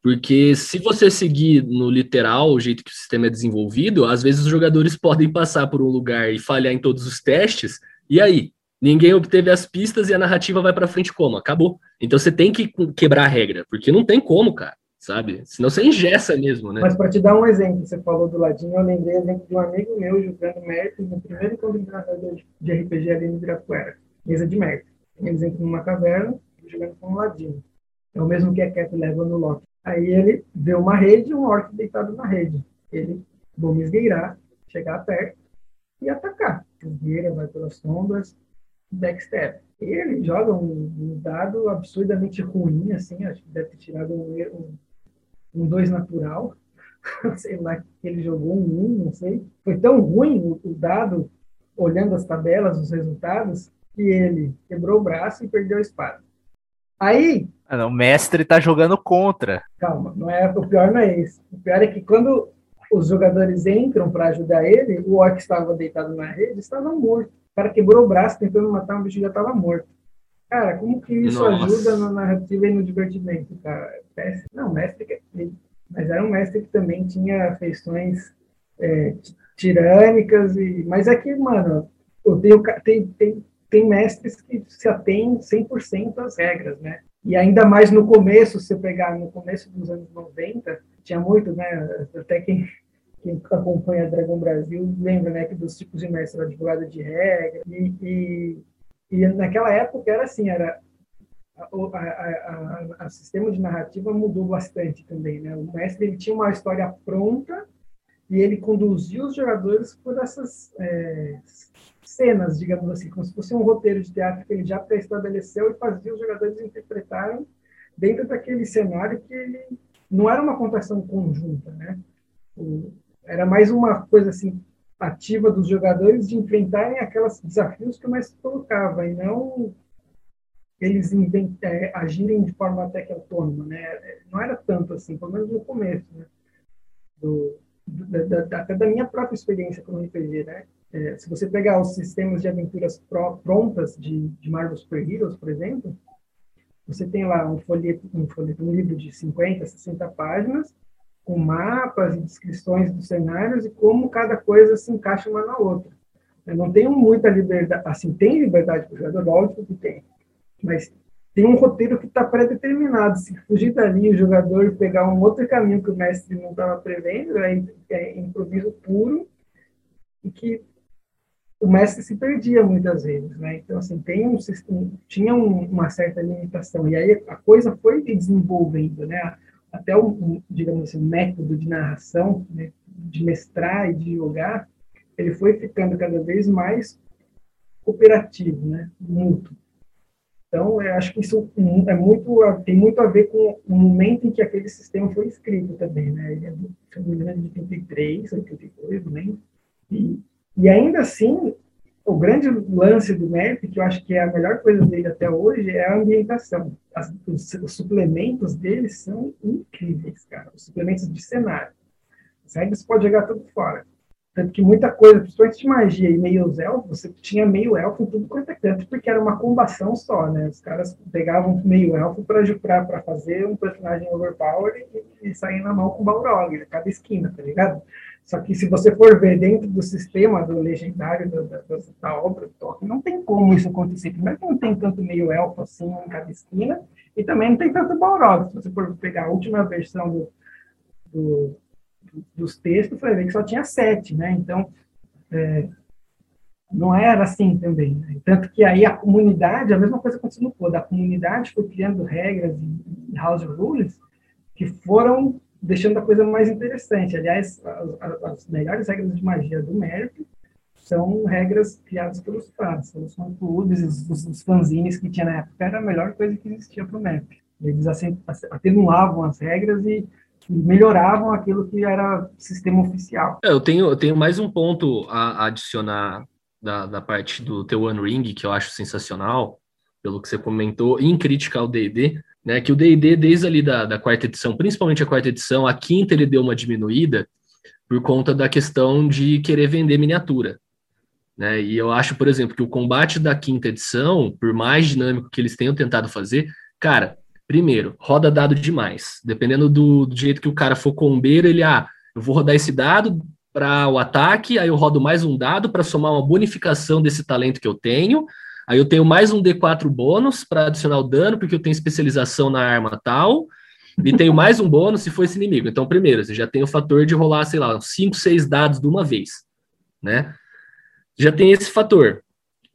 Porque se você seguir no literal, o jeito que o sistema é desenvolvido, às vezes os jogadores podem passar por um lugar e falhar em todos os testes, e aí? Ninguém obteve as pistas e a narrativa vai para frente como? Acabou. Então você tem que quebrar a regra, porque não tem como, cara, sabe? Senão você engessa mesmo, né? Mas para te dar um exemplo, você falou do ladinho, eu lembrei exemplo de um amigo meu jogando Mercury no primeiro encontro de RPG ali no Ibirapuera, mesa de Mercury. Eles entram numa caverna jogando com um ladinho. É o mesmo que a Cat leva no Loki. Aí ele vê uma rede, um orc deitado na rede. Ele, vou me esgueirar, chegar perto e atacar. Esgueira, vai pelas sombras, backstab. Ele joga um, um, dado absurdamente ruim, assim, acho que deve ter tirado um, um, um dois natural. sei lá, ele jogou um 1, não sei. Foi tão ruim o, o dado, olhando as tabelas, os resultados, que ele quebrou o braço e perdeu a espada. Aí. Ah, o mestre tá jogando contra. Calma, não é, o pior não é isso. O pior é que quando os jogadores entram para ajudar ele, o orc estava deitado na rede estava morto. O cara quebrou o braço tentando matar um bicho que já estava morto. Cara, como que isso Nossa. ajuda na narrativa e no divertimento, cara? Péssimo. Não, mestre, mas era um mestre que também tinha feições é, tirânicas e, mas é mano, eu tenho, tem, tem tem mestres que se atêm 100% às regras, né? E ainda mais no começo, se você pegar no começo dos anos 90, tinha muito, né? Até quem, quem acompanha Dragon Brasil lembra, né? Que dos tipos de mestre, advogado de regra. E, e, e, naquela época era assim, era o sistema de narrativa mudou bastante também, né? O mestre ele tinha uma história pronta e ele conduzia os jogadores por essas é, cenas, digamos assim, como se fosse um roteiro de teatro que ele já pré-estabeleceu e fazia os jogadores interpretarem dentro daquele cenário que ele não era uma contação conjunta, né? Era mais uma coisa assim ativa dos jogadores de enfrentarem aqueles desafios que o mestre colocava e não eles é, agirem de forma até que autônoma, né? Não era tanto assim, pelo menos no começo, né? Do, da, da, até da minha própria experiência como RPG, né? É, se você pegar os sistemas de aventuras pró, prontas de, de Marvel Super Heroes, por exemplo, você tem lá um folheto, um folheto, um livro de 50, 60 páginas, com mapas e descrições dos cenários e como cada coisa se encaixa uma na outra. Eu não tenho muita liberdade, assim, tem liberdade para o jogador, lógico que tem, mas tem um roteiro que está pré-determinado. Se fugir dali, o jogador pegar um outro caminho que o mestre não estava prevendo, é, é improviso puro e que o mestre se perdia muitas vezes, né? Então, assim, tem um, tinha um, uma certa limitação. E aí a coisa foi desenvolvendo, né? Até o, digamos assim, método de narração, né? de mestrar e de jogar, ele foi ficando cada vez mais cooperativo, né? Mútuo. Então, eu acho que isso é muito, tem muito a ver com o momento em que aquele sistema foi escrito também, né? Ele é, me engano, de 83, 82, não lembro. E e ainda assim, o grande lance do MERP, que eu acho que é a melhor coisa dele até hoje, é a ambientação. As, os, os, suplementos dele são incríveis, cara. Os suplementos de cenário. Você pode jogar tudo fora. Tanto que muita coisa, principalmente de magia e meio elfos, você tinha meio elfo em tudo quanto é canto, porque era uma combação só, né? Os caras pegavam meio elfo para fazer um personagem overpower e, e sair na mão com o Balrog, cada esquina, tá ligado? Só que se você for ver dentro do sistema do legendário da, da, da obra do Tolkien, não tem como isso acontecer. Primeiro que não tem tanto meio elfo assim em cada esquina, e também não tem tanto Balrog. Se você for pegar a última versão do, do, dos textos, vai ver que só tinha sete, né? Então, é, não era assim também. Né? Tanto que aí a comunidade, a mesma coisa aconteceu no Code, a comunidade foi criando regras e house rules que foram deixando a coisa mais interessante. Aliás, as, as melhores regras de magia do Merp são regras criadas pelos fãs, são os fã-clubes, os, os fanzines que tinha na época, era a melhor coisa que existia para o MAP. Eles atenuavam as regras e, e, melhoravam aquilo que era sistema oficial. É, eu, tenho, eu tenho mais um ponto a adicionar da, da parte do teu One Ring, que eu acho sensacional, pelo que você comentou, em crítica ao D&D, né, que o D&D, desde ali da, da quarta edição, principalmente a quarta edição, a quinta ele deu uma diminuída por conta da questão de querer vender miniatura. Né? E eu acho, por exemplo, que o combate da quinta edição, por mais dinâmico que eles tenham tentado fazer, cara, primeiro, roda dado demais. Dependendo do, do jeito que o cara for combeiro, ele, ah, eu vou rodar esse dado para o ataque, aí eu rodo mais um dado para somar uma bonificação desse talento que eu tenho, Aí eu tenho mais um D4 bônus para adicionar o dano, porque eu tenho especialização na arma tal. E tenho mais um bônus se for esse inimigo. Então, primeiro, você já tem o fator de rolar, sei lá, 5, 6 dados de uma vez, né? Já tem esse fator.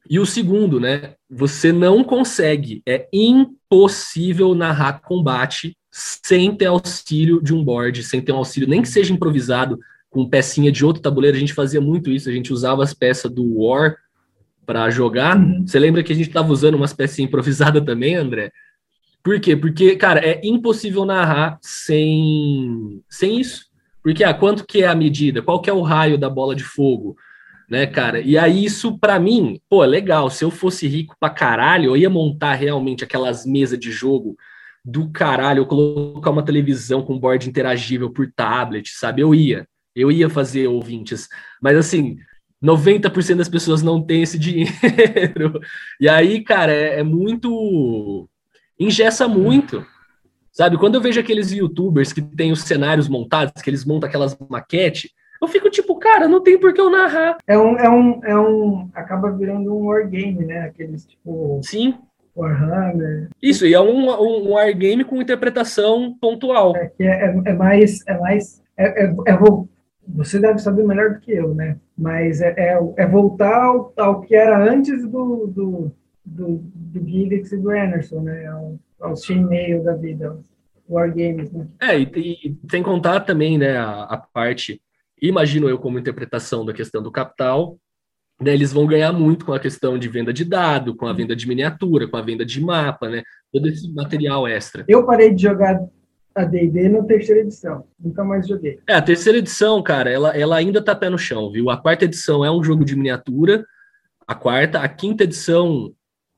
E o segundo, né? Você não consegue, é impossível narrar combate sem ter auxílio de um board, sem ter um auxílio, nem que seja improvisado, com pecinha de outro tabuleiro. A gente fazia muito isso, a gente usava as peças do War para jogar. Uhum. Você lembra que a gente estava usando umas pecinhas improvisadas também, André? Por quê? Porque, cara, é impossível narrar sem, sem isso. Porque, ah, quanto que é a medida? Qual que é o raio da bola de fogo? Né, cara? E aí isso, para mim, pô, é legal. Se eu fosse rico pra caralho, eu ia montar realmente aquelas mesas de jogo do caralho, eu colocar uma televisão com board interagível por tablet, sabe? Eu ia. Eu ia fazer ouvintes. Mas assim, 90% das pessoas não tem esse dinheiro. E aí, cara, é, é muito. Ingessa muito. Sabe? Quando eu vejo aqueles youtubers que têm os cenários montados, que eles montam aquelas maquetes, eu fico tipo, cara, não tem por que eu narrar. É um, é um, é um. Acaba virando um wargame, né? Aqueles tipo. Sim. Warhammer. Isso, e é um, um, um wargame com interpretação pontual. É, é, é mais. É mais é, é, é, você deve saber melhor do que eu, né? Mas é, é, é voltar ao, ao, que era antes do, do, do, do e do Anderson, né? Ao, ao chainmail da vida, wargames, né? É, e, e sem contar também, né, a, a parte, imagino eu como interpretação da questão do capital, né, eles vão ganhar muito com a questão de venda de dado, com a venda de miniatura, com a venda de mapa, né? Todo esse material extra. Eu parei de jogar a D&D na terceira edição. Nunca mais joguei. É, a terceira edição, cara, ela, ela ainda tá pé no chão, viu? A quarta edição é um jogo de miniatura, a quarta, a quinta edição,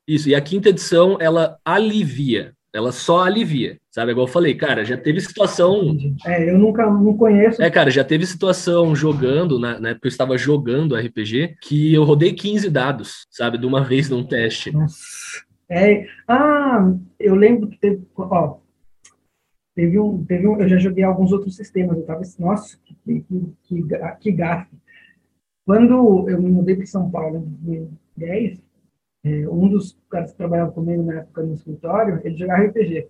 isso, e a quinta edição, ela alivia, ela só alivia, sabe? Igual eu falei, cara, já teve situação... É, eu nunca, não conheço. É, cara, já teve situação jogando, na, na época eu estava jogando RPG, que eu rodei 15 dados, sabe? De uma vez num teste. Nossa. É, ah, eu lembro que teve, ó, Teve um, teve um, eu já joguei alguns outros sistemas, eu tava assim, nossa, que, que, que, que gafe. Quando eu me mudei para São Paulo em 2010, é, um dos caras que trabalhava comigo na época no escritório, ele jogava RPG,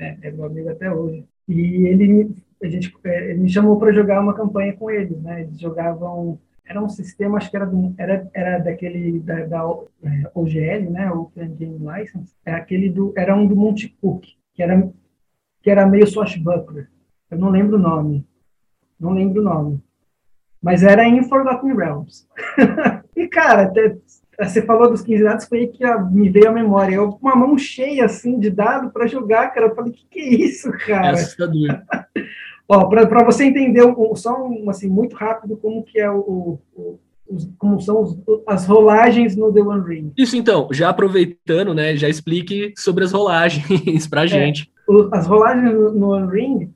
né? É meu amigo até hoje. E ele, a gente, é, ele me chamou para jogar uma campanha com eles, né? Eles jogavam era um sistema, acho que era, do, era, era daquele da, da é, OGL, né, Open Game License, é aquele do, era um do Monte Cook, que era que era meio swashbuckler. Eu não lembro o nome. Não lembro o nome. Mas era em Forgotten Realms. e, cara, até, você falou dos 15 dados, foi aí que me veio a memória. Eu com uma mão cheia, assim, de dado para jogar, cara. Eu falei, que que é isso, cara? É assustador. Ó, para você entender, só um, assim, muito rápido, como que é o, o como são os, as rolagens no The One Ring. Isso então, já aproveitando, né, já explique sobre as rolagens para é, gente as rolagens no, no One Ring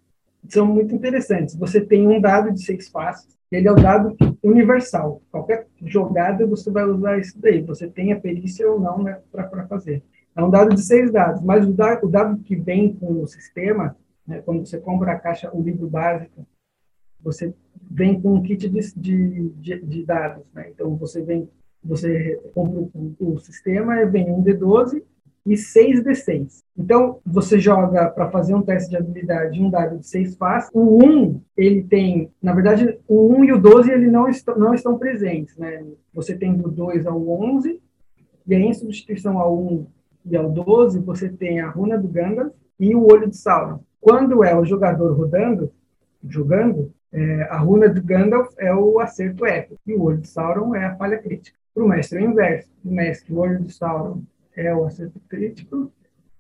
são muito interessantes. Você tem um dado de seis faces, ele é o dado universal. Qualquer jogada você vai usar isso daí. Você tem a perícia ou não né, para fazer. É um dado de seis dados, mas o dado, o dado que vem com o sistema, né, quando você compra a caixa, o livro básico, você vem com um kit de, de, de, de dados. Né? Então você vem, você compra o, o sistema, vem um D12 e 6d6. Então, você joga para fazer um teste de habilidade um dado de 6 faces. O 1, ele tem, na verdade, o 1 e o 12 ele não, estão, não estão presentes. Né? Você tem do 2 ao 11, e aí, em substituição ao 1 e ao 12, você tem a runa do Gandalf e o olho de Sauron. Quando é o jogador rodando, jogando, É, a runa de Gandalf é o acerto épico e o olho de Sauron é a falha crítica. Para o mestre é o inverso. O mestre, o olho de Sauron é o acerto crítico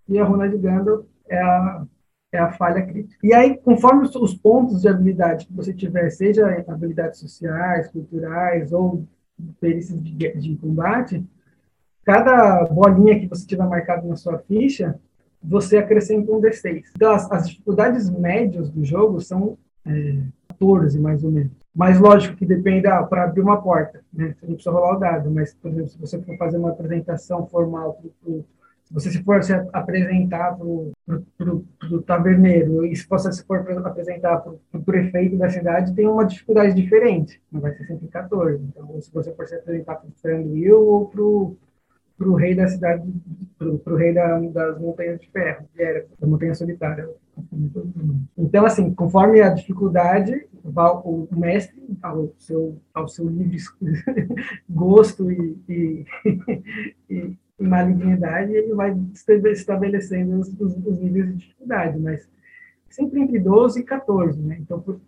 e a runa de Gandalf é a, é a falha crítica. E aí, conforme os, os pontos de habilidade que você tiver, seja habilidades sociais, culturais ou perícias de, de combate, cada bolinha que você tiver marcado na sua ficha, você acrescenta um D6. Então, as, as dificuldades médias do jogo são é, 14, mais ou menos. Mas lógico que depende ah, para abrir uma porta, né? Você não precisa rolar o dado, mas, por exemplo, se você for fazer uma apresentação formal, se você for se apresentar para o taverneiro e se você for apresentar para o prefeito da cidade, tem uma dificuldade diferente, não vai ser sempre 14. Então, se você for se apresentar para o Fernando ou para o para o rei da cidade, para o rei da, das montanhas de ferro, que era a montanha solitária. Então, assim, conforme a dificuldade, o mestre, ao seu, ao seu livre gosto e, e, e, malignidade, ele vai estabelecendo os, os, os, níveis de dificuldade, mas sempre entre 12 e 14, né? Então, por,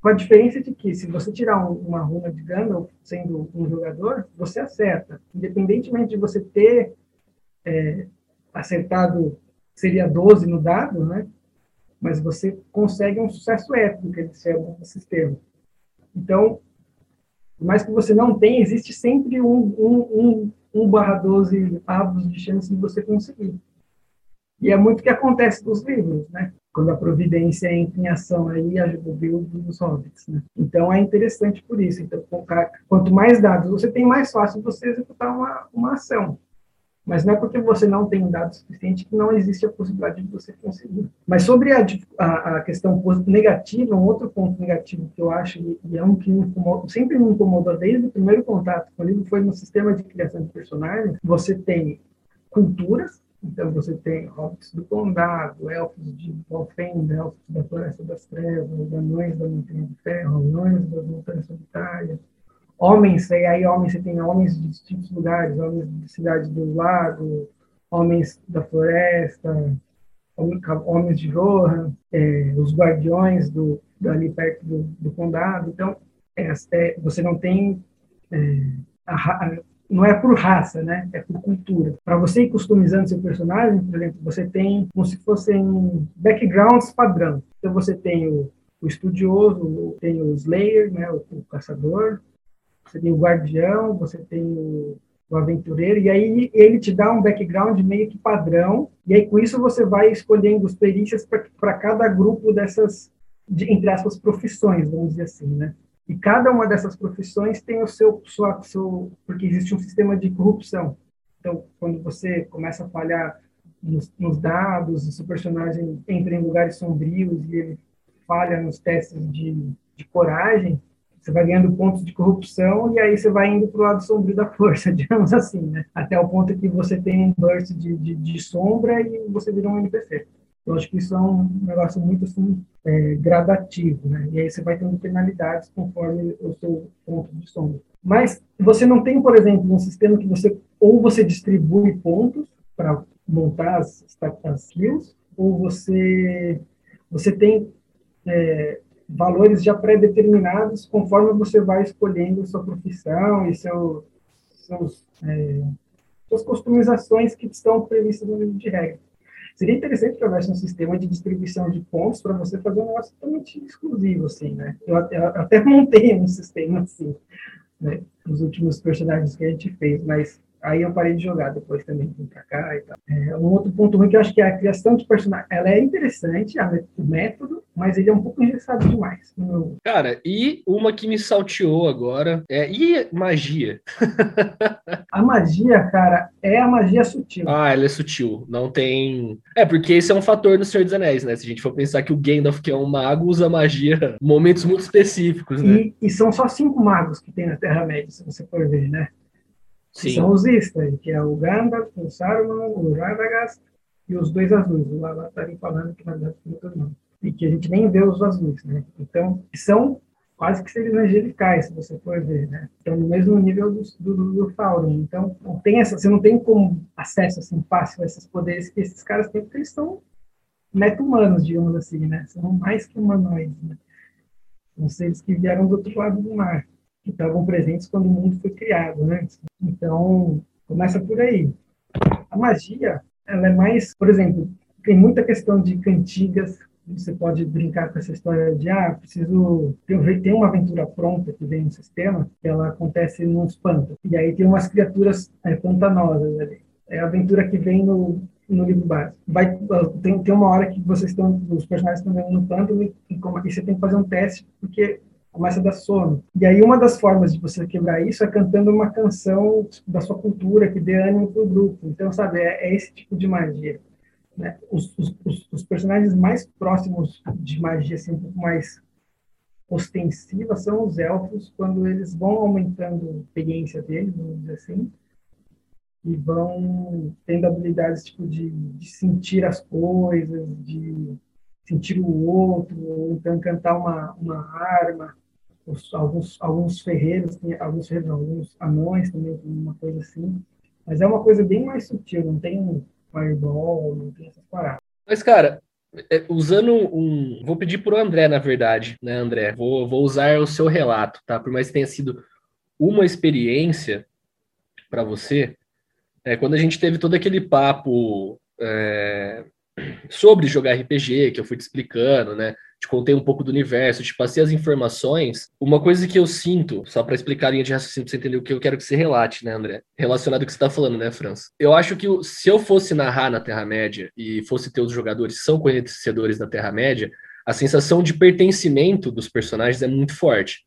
com a diferença de que, se você tirar um, uma runa de Gandalf sendo um jogador, você acerta. Independentemente de você ter é, acertado, seria 12 no dado, né? Mas você consegue um sucesso épico, que eles chamam no sistema. Então, por mais que você não tenha, existe sempre um, um, um, um barra 12 avos de chance de você conseguir. E é muito o que acontece nos livros, né? quando a providência entra em ação aí ajuda o Bilbo dos hobbits, né? Então é interessante por isso. Então, quanto mais dados você tem, mais fácil você executar uma, uma ação. Mas não é porque você não tem dados suficiente que não existe a possibilidade de você conseguir. Mas sobre a, a, a questão negativa, um outro ponto negativo que eu acho, e é um que me incomoda, sempre me incomodou desde o primeiro contato com o livro, foi no sistema de criação de personagens. Você tem culturas, então, você tem hobbits do condado, elfos de Valfenda, elfos da Floresta das Trevas, anões da Montanha de Ferro, anões das Montanhas Solitárias, homens, e aí homens, você tem homens de distintos lugares, homens de cidades do lago, homens da floresta, homens de Rohan, é, os guardiões do, ali perto do, do condado. Então, é, é, você não tem é, a, não é por raça, né? É por cultura. Para você ir customizando seu personagem, por exemplo, você tem como se fossem backgrounds padrão. Então você tem o, o estudioso, tem o Slayer, né? O, o, caçador. Você tem o guardião, você tem o, o aventureiro, e aí ele te dá um background meio que padrão, e aí com isso você vai escolhendo os perícias para cada grupo dessas, de, entre aspas, profissões, vamos dizer assim, né? E cada uma dessas profissões tem o seu, sua, seu, porque existe um sistema de corrupção. Então, quando você começa a falhar nos, nos dados, o seu personagem entra em lugares sombrios e ele falha nos testes de, de coragem, você vai ganhando pontos de corrupção e aí você vai indo para o lado sombrio da força, digamos assim, né? Até o ponto que você tem um burst de, de, de sombra e você vira um NPC. Eu acho que isso é um negócio muito assim, é, gradativo, né? E aí você vai tendo penalidades conforme o seu ponto de sombra. Mas você não tem, por exemplo, um sistema que você ou você distribui pontos para montar as, as skills, ou você você tem é, valores já pré-determinados conforme você vai escolhendo sua profissão e seu, seus, é, suas customizações que estão previstas no livro de regras. Seria interessante que houvesse um sistema de distribuição de pontos para você fazer um negócio totalmente exclusivo, assim, né? Eu, eu até montei um sistema assim, né? Nos últimos personagens que a gente fez, mas Aí eu parei de jogar depois também, vim pra cá e tal. É, um outro ponto ruim que eu acho que é a criação de personagem. Ela é interessante, o método, mas ele é um pouco engessado demais. Cara, e uma que me salteou agora é. E magia? a magia, cara, é a magia sutil. Ah, ela é sutil. Não tem. É, porque esse é um fator no Senhor dos Anéis, né? Se a gente for pensar que o Gandalf, que é um mago, usa magia em momentos muito específicos, né? E, e são só cinco magos que tem na Terra-média, se você for ver, né? Sim. São os Istari, que é o Gandalf, o Saruman, o Radagast e os dois azuis. O Lala está falando que na verdade tem outros nomes. E que a gente nem vê os azuis, né? Então, são quase que seres angelicais, se você for ver, né? Estão no mesmo nível do, do, do. Então, não tem essa, você não tem como acesso assim fácil a esses poderes que esses caras têm, porque eles são meta-humanos, digamos assim, né? São mais que humanoides, né? São seres que vieram do outro lado do mar, que estavam presentes quando o mundo foi criado, né? Então, começa por aí. A magia, ela é mais, por exemplo, tem muita questão de cantigas, você pode brincar com essa história de ah, preciso tem uma aventura pronta que vem no sistema, que ela acontece nos pântanos. E aí tem umas criaturas é, pantanosas ali. É a aventura que vem no, no livro básico. Vai, tem, tem uma hora que vocês estão, os personagens estão vendo no pântano e, e, e você tem que fazer um teste, porque começa a dar sono. E aí uma das formas de você quebrar isso é cantando uma canção da sua cultura que dê ânimo para o grupo. Então, sabe, é, é, esse tipo de magia. Né? Os, os, os, personagens mais próximos de magia, assim, um pouco mais ostensiva, são os elfos, quando eles vão aumentando a experiência deles, vamos dizer assim, e vão tendo habilidades tipo de, de sentir as coisas, de sentir o outro, ou então cantar uma, uma arma, os, alguns, alguns ferreiros, tem, alguns ferreiros, alguns anões também, uma coisa assim. Mas é uma coisa bem mais sutil, não tem fireball, não tem essas paradas. Mas, cara, é, usando um. Vou pedir pro André, na verdade, né, André? Vou, vou usar o seu relato, tá? Por mais que tenha sido uma experiência para você, é, quando a gente teve todo aquele papo é, sobre jogar RPG, que eu fui te explicando, né? Te contei um pouco do universo, te passei as informações. Uma coisa que eu sinto, só para explicar a linha de raciocínio, para você entender o que eu quero que você relate, né, André? Relacionado ao que você está falando, né, França? Eu acho que se eu fosse narrar na Terra-média e fosse ter os jogadores são conhecedores da Terra-média, a sensação de pertencimento dos personagens é muito forte.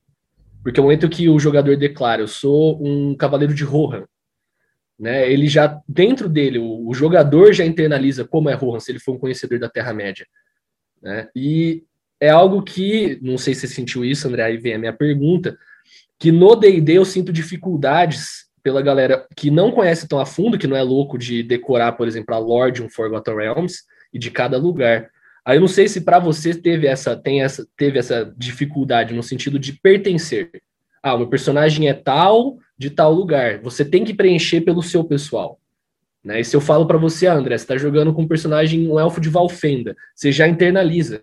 Porque o momento que o jogador declara, eu sou um cavaleiro de Rohan, né? Ele já, dentro dele, o, o jogador já internaliza como é Rohan, se ele for um conhecedor da Terra-média. Né? E é algo que, não sei se você sentiu isso, André, aí vem a minha pergunta, que no D&D eu sinto dificuldades pela galera que não conhece tão a fundo, que não é louco de decorar, por exemplo, a lore de um Forgotten Realms e de cada lugar. Aí eu não sei se para você teve essa, tem essa, teve essa dificuldade no sentido de pertencer. Ah, o meu personagem é tal, de tal lugar. Você tem que preencher pelo seu pessoal. Né? E se eu falo para você, André, você está jogando com um personagem, um elfo de Valfenda, você já internaliza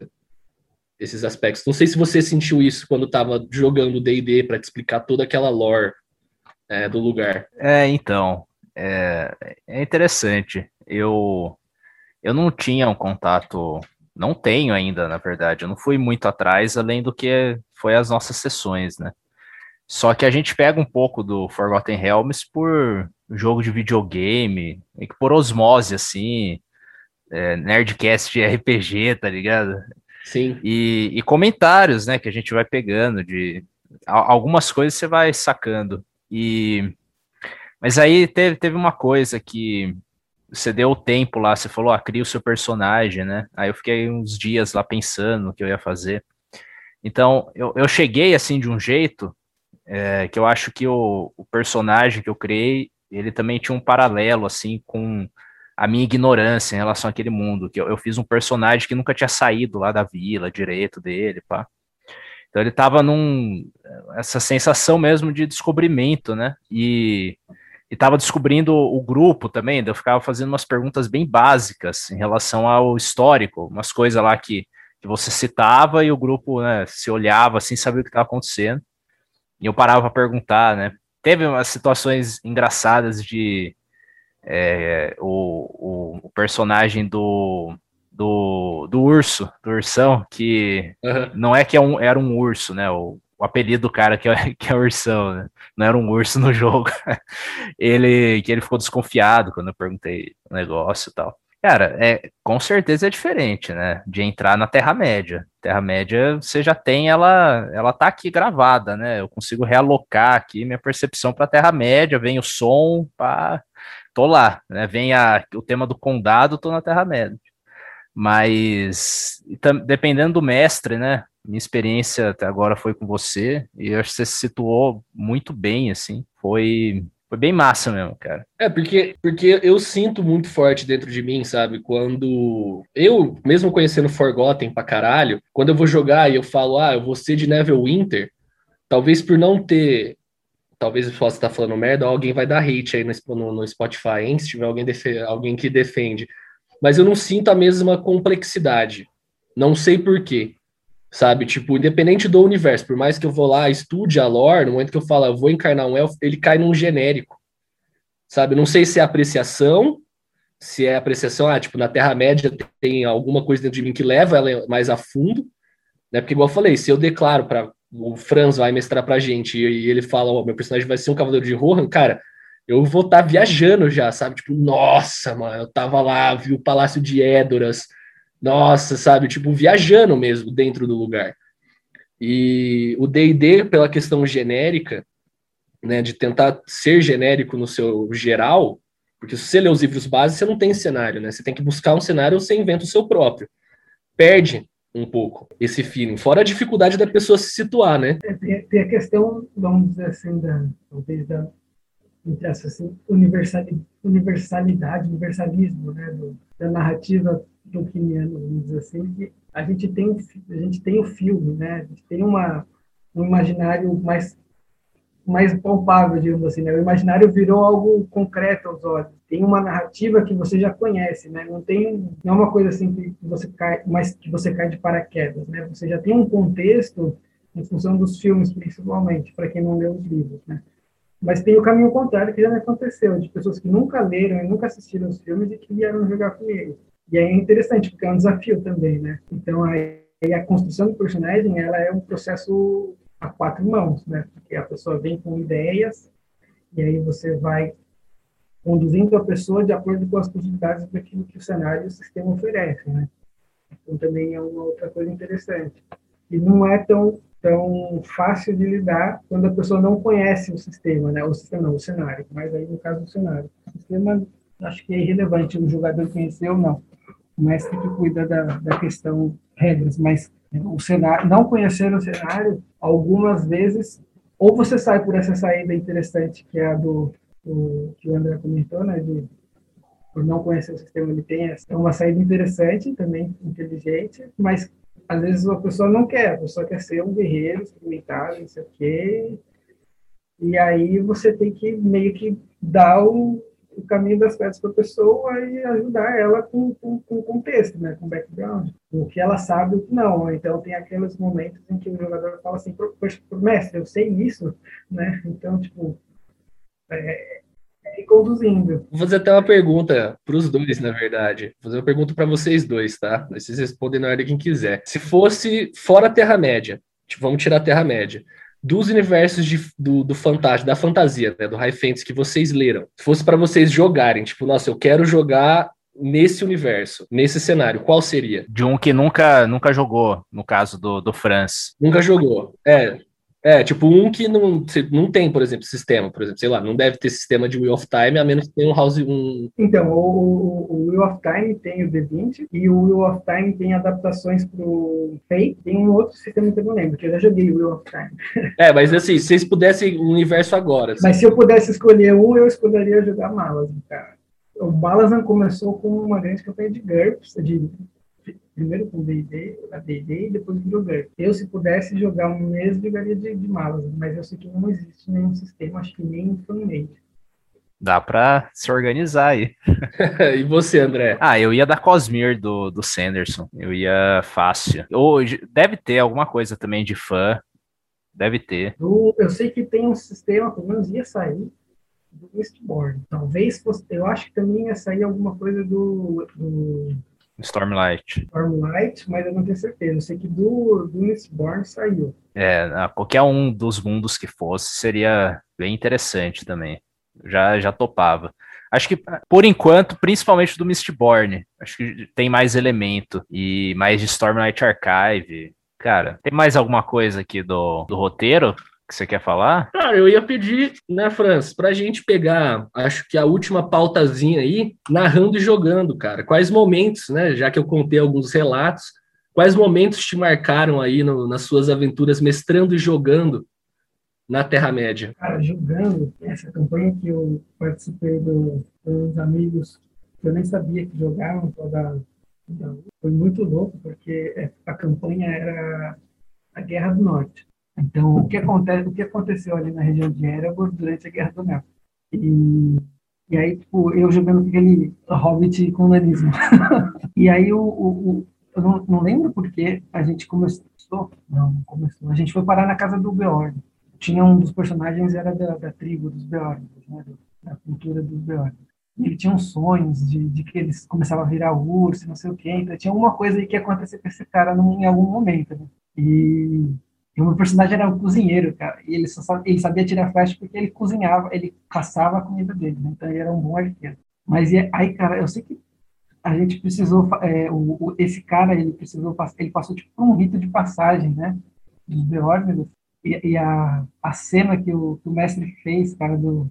esses aspectos. Não sei se você sentiu isso quando estava jogando D&D para te explicar toda aquela lore é, do lugar. É, então, é, é interessante. Eu eu não tinha um contato, não tenho ainda, na verdade. Eu não fui muito atrás, além do que foi as nossas sessões, né? Só que a gente pega um pouco do Forgotten Realms por jogo de videogame, por osmose, assim, é, Nerdcast de RPG, tá ligado? Sim. E, e, comentários, né, que a gente vai pegando de algumas coisas você vai sacando. E mas aí teve, teve uma coisa que você deu o tempo lá, você falou, ah, cria o seu personagem, né? Aí eu fiquei uns dias lá pensando o que eu ia fazer. Então, eu, eu cheguei assim de um jeito é, que eu acho que o, o, personagem que eu criei, ele também tinha um paralelo, assim, com a minha ignorância em relação àquele mundo, que eu, eu fiz um personagem que nunca tinha saído lá da vila direito dele, pá. Então ele tava num essa sensação mesmo de descobrimento, né? E e tava descobrindo o grupo também, eu ficava fazendo umas perguntas bem básicas em relação ao histórico, umas coisas lá que, que você citava e o grupo né, se olhava assim, sabia o que estava acontecendo. E eu parava para perguntar, né? Teve umas situações engraçadas de é, o, o, personagem do, do, do urso, do ursão, que uhum. não é que é um, era um urso, né? O, o apelido do cara que é, que é ursão, né? não era um urso no jogo. ele que ele ficou desconfiado quando eu perguntei o negócio e tal. Cara, é, com certeza é diferente, né? De entrar na Terra-média. Terra-média, você já tem ela, ela tá aqui gravada, né? Eu consigo realocar aqui minha percepção para Terra-média, vem o som, pá, tô lá, né? Vem a, o tema do condado, tô na Terra-média. Mas, dependendo do mestre, né? Minha experiência até agora foi com você, e eu acho que você se situou muito bem, assim. Foi foi bem massa mesmo, cara. É, porque, porque eu sinto muito forte dentro de mim, sabe? Quando eu, mesmo conhecendo Forgotten pra caralho, quando eu vou jogar e eu falo, ah, eu vou ser de Neverwinter, talvez por não ter. Talvez eu possa estar falando merda, alguém vai dar hate aí no, no, Spotify, hein? Se tiver alguém, alguém que defende. Mas eu não sinto a mesma complexidade. Não sei por quê. sabe? Tipo, independente do universo, por mais que eu vou lá, estude a lore, no momento que eu falo, eu vou encarnar um elfo, ele cai num genérico, sabe? Não sei se é apreciação, se é apreciação, ah, tipo, na Terra-média tem alguma coisa dentro de mim que leva ela mais a fundo, né? Porque, igual eu falei, se eu declaro para o Franz vai mestrar pra gente e ele fala, oh, meu personagem vai ser um cavaleiro de Rohan, cara, eu vou estar tá viajando já, sabe? Tipo, nossa, mano, eu tava lá, vi o Palácio de Édoras, nossa, sabe? Tipo, viajando mesmo dentro do lugar. E o D&D, pela questão genérica, né, de tentar ser genérico no seu geral, porque se você lê os livros básicos, você não tem cenário, né? Você tem que buscar um cenário, você inventa o seu próprio. Perde um pouco esse feeling, fora a dificuldade da pessoa se situar, né? É, tem, tem a questão, vamos dizer assim, da, talvez da, assim, universalidade, universalismo, né, do, da narrativa tolkieniano, vamos dizer assim, que a gente tem, a gente tem o filme, né, a gente tem uma, um imaginário mais mais palpável, digamos assim, né? O imaginário virou algo concreto aos olhos. Tem uma narrativa que você já conhece, né? Não tem não é uma coisa assim que você cai, mas que você cai de paraquedas, né? Você já tem um contexto em função dos filmes, principalmente, para quem não leu os livros, né? Mas tem o caminho contrário que já me aconteceu, de pessoas que nunca leram e nunca assistiram os filmes e que vieram jogar comigo. E é interessante, porque é um desafio também, né? Então, aí, a construção do personagem, ela é um processo a quatro mãos, né? Porque a pessoa vem com ideias e aí você vai conduzindo a pessoa de acordo com as possibilidades daquilo que o cenário e o sistema oferece, né? Então, também é uma outra coisa interessante. E não é tão tão fácil de lidar quando a pessoa não conhece o sistema, né? O sistema não, o cenário, mas aí no caso do cenário. O sistema acho que é irrelevante o jogador conhecer ou não. O mestre que cuida da, da questão regras, mas o cenário, não conhecer o cenário, algumas vezes, ou você sai por essa saída interessante que é a do, do que o André comentou, né? De, por não conhecer o sistema, ele tem essa, é uma saída interessante, também inteligente, mas às vezes a pessoa não quer, a pessoa quer ser um guerreiro experimentado, não sei o quê. E aí você tem que meio que dar o, o caminho das pedras para a pessoa e ajudar ela com, com, com contexto, né, com background, o que ela sabe o que não. Então tem aqueles momentos em que o jogador fala assim, pro mestre, eu sei isso, né? Então tipo é, e conduzindo. Vou fazer até uma pergunta para os dois, na verdade. Vou fazer uma pergunta para vocês dois, tá? Vocês respondem na hora de quem quiser. Se fosse fora a Terra-média, tipo, vamos tirar a Terra-média, dos universos de, do, do fantástico, da fantasia, né, do High Fantasy que vocês leram, se fosse para vocês jogarem, tipo, nossa, eu quero jogar nesse universo, nesse cenário, qual seria? De um que nunca, nunca jogou, no caso do, do France. Nunca jogou. É, é, tipo, um que não, não tem, por exemplo, sistema, por exemplo, sei lá, não deve ter sistema de Wheel of Time, a menos que tenha um House. Um... Então, o, o Wheel of Time tem o D20 e o Wheel of Time tem adaptações pro Fate, tem um outro sistema que eu não lembro, que eu já joguei o Wheel of Time. É, mas assim, se vocês pudessem o universo agora. Assim. Mas se eu pudesse escolher um, eu escolheria jogar Malazan, cara. O Malazan começou com uma grande campanha de GURPS, de primeiro com D&D, a D&D e depois GURPS. Eu, se pudesse jogar um mês, jogaria de, de malas, mas eu sei que não existe nenhum sistema, acho que nem fanmade. Dá pra se organizar aí. e você, André? Ah, eu ia da Cosmere do, do Sanderson. Eu ia fácil. Hoje deve ter alguma coisa também de fã. Deve ter. Eu, eu sei que tem um sistema, pelo menos ia sair, do Mistborn. Talvez fosse. Eu acho que também ia sair alguma coisa do, do Stormlight. Stormlight, mas eu não tenho certeza. Eu sei que do, do Mistborn saiu. É, qualquer um dos mundos que fosse seria bem interessante também. Já, já topava. Acho que, por enquanto, principalmente do Mistborn, acho que tem mais elemento e mais de Stormlight Archive. Cara, tem mais alguma coisa aqui do, do roteiro que você quer falar? Cara, eu ia pedir, né, Franz, pra gente pegar, acho que a última pautazinha aí, narrando e jogando, cara. Quais momentos, né, já que eu contei alguns relatos, quais momentos te marcaram aí no, nas suas aventuras mestrando e jogando na Terra-média? Cara, jogando, essa campanha que eu participei do, dos amigos que eu nem sabia que jogavam, toda, foi muito louco, porque a campanha era a Guerra do Norte. Então, o que, acontece, o que aconteceu ali na região de Erebor durante a Guerra do Mel? E, e aí, tipo, eu jogando aquele Hobbit com nanismo. e aí, o, o, eu não, não, lembro porque a gente começou, começou? Não, não começou. A gente foi parar na casa do Beorn. Tinha um dos personagens, era da, da tribo dos Beorn, né? da cultura dos Beorn. Ele tinha uns sonhos de, de que eles começavam a virar urso, não sei o quê. Então tinha alguma coisa aí que ia acontecer com esse cara em algum momento. Né? E, e o meu personagem era um cozinheiro, cara. E ele, só, ele sabia tirar flecha porque ele cozinhava, ele caçava a comida dele. Né? Então ele era um bom arqueiro. Mas aí, cara, eu sei que a gente precisou, é, o, o, esse cara, ele precisou, ele passou tipo por um rito de passagem, né, dos Beórnidos, e, e, a, a cena que o, que o mestre fez, cara, do,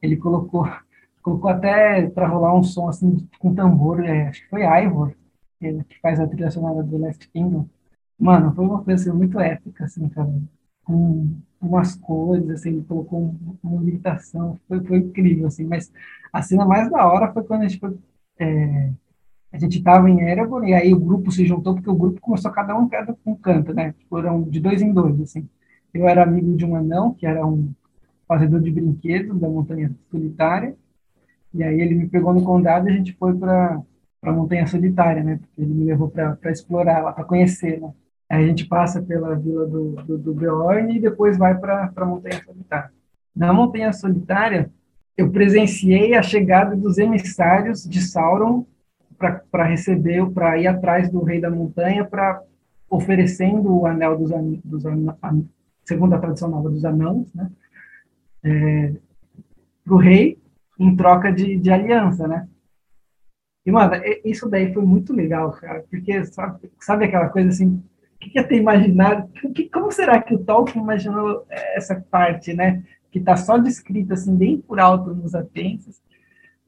ele colocou, colocou até para rolar um som assim com tambor, é, acho que foi Ivor, que faz a trilha sonora do Last Kingdom. Mano, foi uma coisa assim, muito épica, assim, cara, com umas cores, assim, colocou uma meditação, foi, foi incrível, assim, mas a cena mais da hora foi quando a gente foi é, a gente estava em Erebor e aí o grupo se juntou porque o grupo começou cada um cada um canto, né? Foram de dois em dois, assim. Eu era amigo de um anão que era um fazedor de brinquedos da montanha solitária e aí ele me pegou no condado e a gente foi para para montanha solitária, né? Porque ele me levou para explorar lá, para conhecer, né? A gente passa pela vila do, do, do Beorn e depois vai para a montanha solitária. Na montanha solitária eu presenciei a chegada dos emissários de Sauron para receber, para ir atrás do rei da montanha, para oferecendo o anel dos, dos segundo a tradição nova dos anãos, né, é, para o rei em troca de, de aliança, né? E, mano, isso daí foi muito legal, cara, porque sabe, sabe aquela coisa assim, que, que ia ter imaginado, que, como será que o Tolkien imaginou essa parte, né? Que está só descrita assim, bem por alto nos Atenses,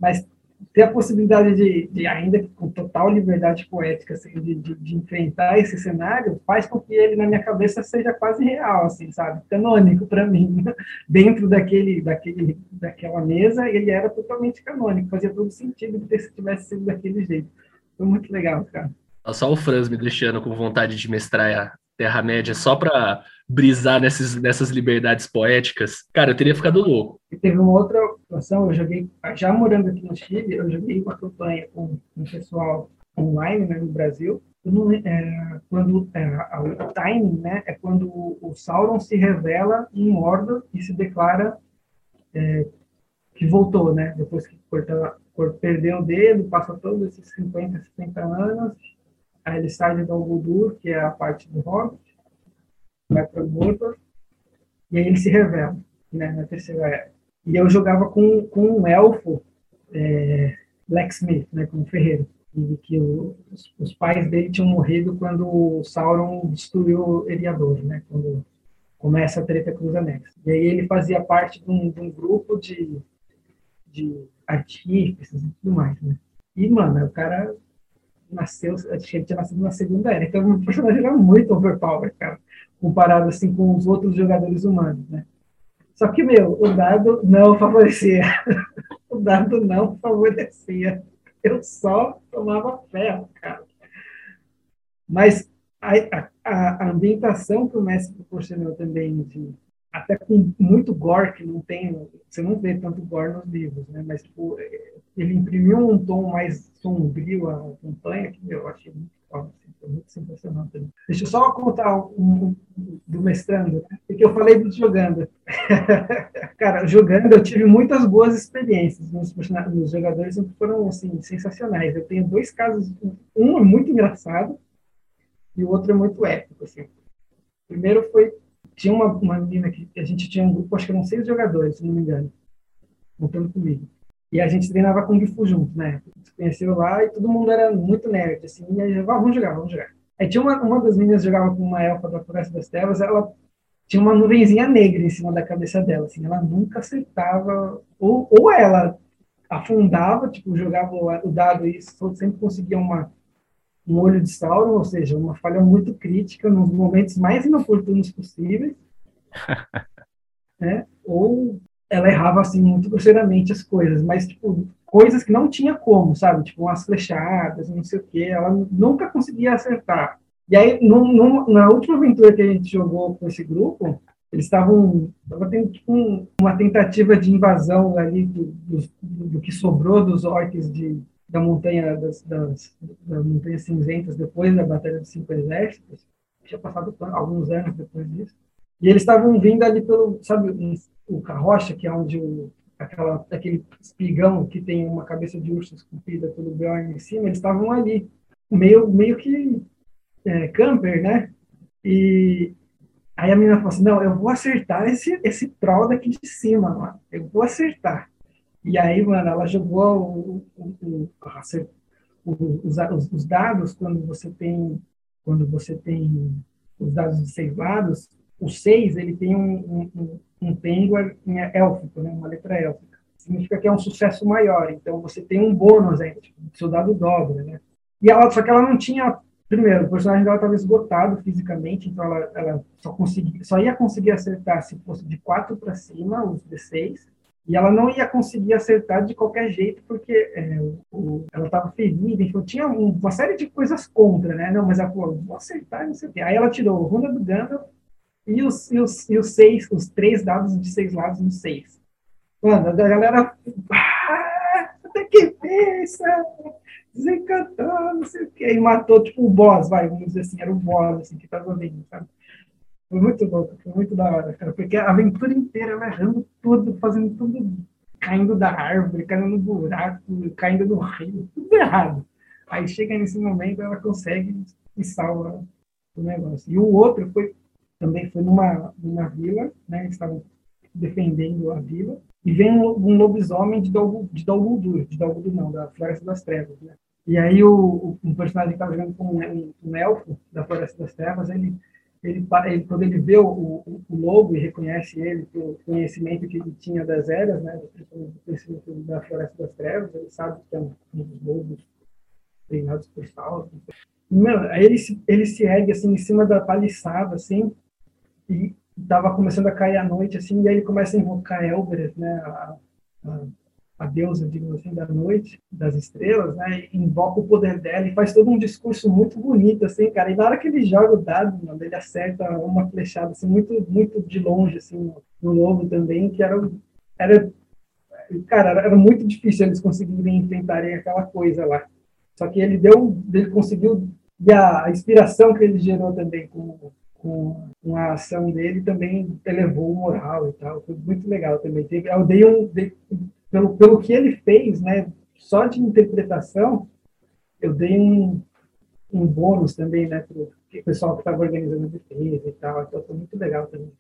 mas ter a possibilidade de, de, ainda com total liberdade poética, assim, de, de, de, enfrentar esse cenário, faz com que ele, na minha cabeça, seja quase real, assim, sabe? Canônico para mim. Dentro daquele, daquele, daquela mesa, ele era totalmente canônico, fazia todo sentido que se tivesse sido daquele jeito. Foi muito legal, cara. Só o Franz me deixando com vontade de mestrar Terra-média só para brisar nessas, liberdades poéticas, cara, eu teria ficado louco. Teve uma outra situação, eu joguei, já morando aqui no Chile, eu joguei uma campanha com um pessoal online né, no Brasil, é, quando é, o timing né, é quando o Sauron se revela em Mordor e se declara é, que voltou, né? Depois que corta, perdeu o dedo, passa todos esses 50, 60 anos, Aí ele sai de Dol Guldur, que é a parte do Hobbit, vai para Mordor, e aí ele se revela né, na Terceira Era. E eu jogava com, com um elfo, é, Blacksmith, né, como ferreiro, e que o, os, os, pais dele tinham morrido quando o Sauron destruiu Eriador, né, quando começa a treta com os anéis. E aí ele fazia parte de um, de um grupo de, de artífices e tudo mais, né. E, mano, o cara nasceu, ele tinha nascido na segunda era, então o personagem era muito overpower, cara, comparado assim com os outros jogadores humanos, né? Só que, meu, o dado não favorecia. o dado não favorecia. Eu só tomava ferro, cara. Mas a, a, a ambientação que o mestre proporcionou também de até com muito gore que não tem, você não vê tanto gore nos livros, né? Mas tipo, ele imprimiu um tom mais sombrio à campanha que eu achei muito foda, assim, muito sensacional também. Deixa eu só contar um, um do mestrando, né? porque eu falei do jogando. Cara, jogando eu tive muitas boas experiências, meus, meus jogadores foram assim sensacionais. Eu tenho dois casos, um é muito engraçado e o outro é muito épico, assim. Primeiro foi tinha uma, uma menina que a gente tinha um grupo, acho que eram seis jogadores, se não me engano, contando comigo. E a gente treinava Kung Fu junto, né? Se conheceu lá e todo mundo era muito nerd, assim, e aí, vamos jogar, vamos jogar. Aí tinha uma, uma das meninas que jogava com uma elfa da Floresta das Trevas, ela tinha uma nuvenzinha negra em cima da cabeça dela, assim, ela nunca acertava, ou, ou ela afundava, tipo, jogava o dado e sempre conseguia uma um olho de Sauron, ou seja, uma falha muito crítica nos momentos mais inoportunos possíveis, né? Ou ela errava assim muito grosseiramente as coisas, mas tipo coisas que não tinha como, sabe? Tipo umas flechadas, não sei o que, ela nunca conseguia acertar. E aí, na última aventura que a gente jogou com esse grupo, eles estavam tava tendo tipo, uma tentativa de invasão ali do, do, do que sobrou dos orcs de da montanha das, das, das montanhas cinzentas depois da batalha dos cinco exércitos tinha passado alguns anos depois disso. E eles estavam vindo ali pelo, sabe, o carrocha, que é onde o, aquela, aquele espigão que tem uma cabeça de urso esculpida pelo Bjorn em cima, eles estavam ali, meio, meio que é, camper, né? E aí a menina falou assim, não, eu vou acertar esse, esse troll daqui de cima, mano. Eu vou acertar. E aí, mano, ela jogou o, o, o, os, os, dados quando você tem quando você tem os dados de seis lados, o seis ele tem um, um, um penguin élfico, né, uma letra élfica. Significa que é um sucesso maior. Então você tem um bônus aí, tipo, seu dado dobra, né? E ela, só que ela não tinha primeiro, o personagem dela estava esgotado fisicamente, então ela, ela só, conseguia, só ia conseguir acertar se fosse de 4 para cima, os D6, e ela não ia conseguir acertar de qualquer jeito, porque é, o, ela estava ferida, então tinha uma série de coisas contra, né? Não, mas ela falou, vou acertar, não sei o quê. Aí ela tirou o Runa do Gandalf e os, e, os, e os seis, os três dados de seis lados no seis. Mano, a galera. Ah, até que pensa! Desencantou, não sei o quê. E matou, tipo, o boss, vai, vamos dizer assim, era o boss, assim, que tava vindo, sabe? Foi muito louco, foi muito da hora, cara, porque a aventura inteira ela errando tudo, fazendo tudo, caindo da árvore, caindo no buraco, caindo no rio, tudo errado. Aí chega nesse momento, ela consegue e salva o negócio. E o outro foi, também foi numa, numa vila, né, eles estavam defendendo a vila, e vem um, um lobisomem de Dol, de Dol Guldur, de Dol Guldur não, da Floresta das Trevas, né. E aí o, o um personagem que estava jogando com um, um elfo da Floresta das Trevas, ele ele, ele, quando ele vê o, o, o, lobo e reconhece ele pelo conhecimento que ele tinha das eras, né, conhecimento da Floresta das Trevas, ele sabe que é um, dos lobos treinados por Sauron. Mano, aí ele se, ele se ergue assim em cima da paliçada, assim, e estava começando a cair a noite, assim, e aí ele começa a invocar Elbereth, né, a, a a deusa, digamos assim, da noite, das estrelas, né? Invoca o poder dela e faz todo um discurso muito bonito, assim, cara. E na hora que ele joga o dado, mano, ele acerta uma flechada, assim, muito, muito de longe, assim, no lobo também, que era, era cara, era muito difícil eles conseguirem enfrentarem aquela coisa lá. Só que ele deu, ele conseguiu, e a inspiração que ele gerou também com, com, com a ação dele também elevou o moral e tal. Foi muito legal também. Eu dei um, dei, pelo, pelo que ele fez, né, só de interpretação, eu dei um, um bônus também, né, para o pessoal que estava organizando a defesa e tal. Então foi muito legal também.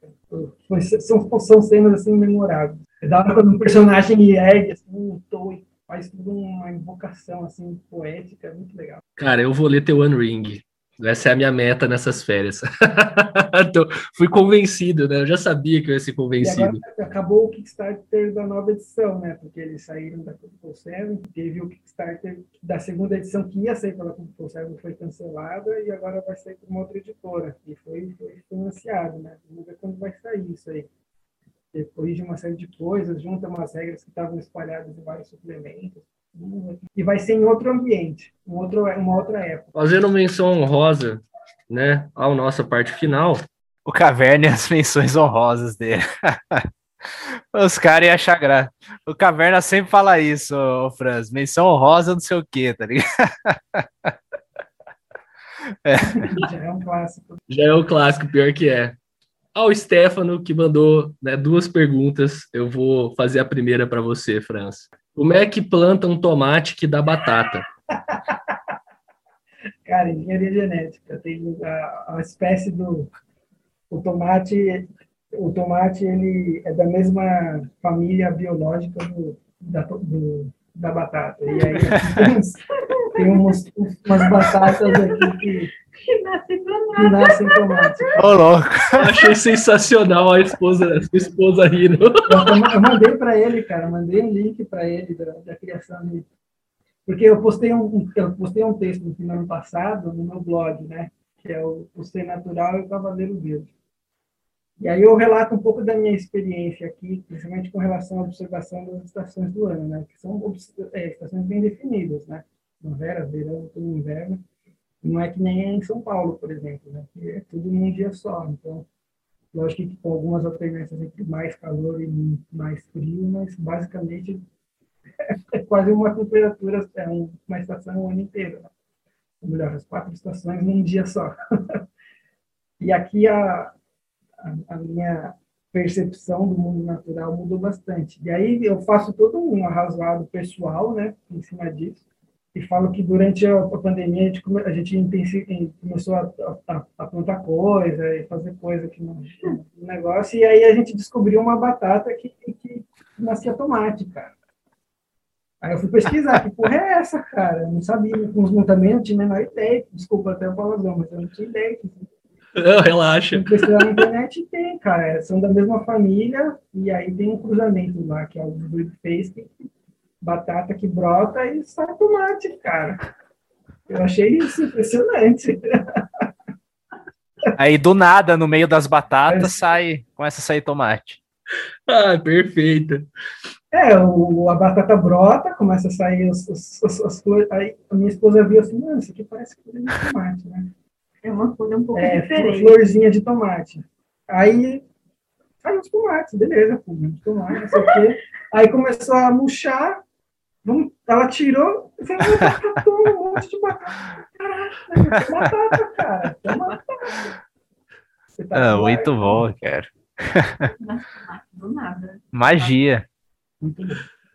Foi, são, são cenas assim memoráveis. Dá hora quando um personagem ergue assim, um tom e faz tudo uma invocação assim poética, muito legal. Cara, eu vou ler teu One Ring. Essa é a minha meta nessas férias. então, fui convencido, né? Eu já sabia que eu ia ser convencido. acabou o Kickstarter da nova edição, né? Porque eles saíram da Control 7, teve o Kickstarter da segunda edição que ia sair pela Control 7, foi cancelada e agora vai sair por uma outra editora. E foi, foi financiado, né? Vamos ver quando vai sair isso aí. De uma série de coisas, junta umas regras que estavam espalhadas em vários suplementos e vai ser em outro ambiente, um outro, uma outra época. Fazendo menção honrosa, né, ao nossa parte final. O Caverna e as menções honrosas dele. Os caras iam achar graça. O Caverna sempre fala isso, ô, Franz. Menção honrosa, não sei o quê, tá ligado? É. Já é um clássico. Já é um clássico, pior que é. Ao Stefano, que mandou né, duas perguntas, eu vou fazer a primeira para você, Franz. Como é que planta um tomate que dá batata? Cara, engenharia genética. Tem a, a espécie do o tomate. O tomate ele é da mesma família biológica do, da, do, da batata. E aí tem, uns, tem uns, umas batatas aqui que que. Que nascem tomate. Ô, louco. Achei sensacional a esposa, a sua esposa rindo. Eu, mandei para ele, cara, mandei um link para ele da, da, criação dele. Porque eu postei um, eu postei um texto no ano passado no meu blog, né? Que é o, o Ser Natural e o Cavaleiro Verde. E aí eu relato um pouco da minha experiência aqui, principalmente com relação à observação das estações do ano, né? Que são é, estações bem definidas, né? Primavera, verão, outono, inverno. Não é que nem em São Paulo, por exemplo, né? Que é tudo num dia só. Então, lógico que com algumas alternâncias entre mais calor e mais frio, mas basicamente é quase uma temperatura, é uma estação o ano inteiro. Né? Ou melhor, as quatro estações num dia só. E aqui a, a, a minha percepção do mundo natural mudou bastante. E aí eu faço todo um arrazoado pessoal, né, em cima disso, e falo que durante a, pandemia a gente, a gente começou a, a, a, plantar coisa e fazer coisa que não um negócio, e aí a gente descobriu uma batata que, que nascia tomate, cara. Aí eu fui pesquisar, que porra é essa, cara? Eu não sabia, com também não tinha a menor ideia, desculpa até o palavrão, mas eu não tinha ideia que não, relaxa. Pesquisar na internet tem, cara. São da mesma família, e aí tem um cruzamento lá, que é o do face, batata que brota e sai tomate, cara. Eu achei isso impressionante. Aí do nada, no meio das batatas, é. sai, começa a sair tomate. Ah, perfeito. É, o, a batata brota, começa a sair as, as, as, flores. Aí a minha esposa viu assim, mano, isso aqui parece que de tomate, né? É uma folha um pouco é, diferente. Florzinha de tomate. Aí saiu os tomates, beleza, folha de tomate, não sei o quê. Aí começou a murchar, ela tirou e falou, batata, um monte de batata. Caraca, batata, cara. batata. Tá ah, muito bom, cara. Do nada. Magia.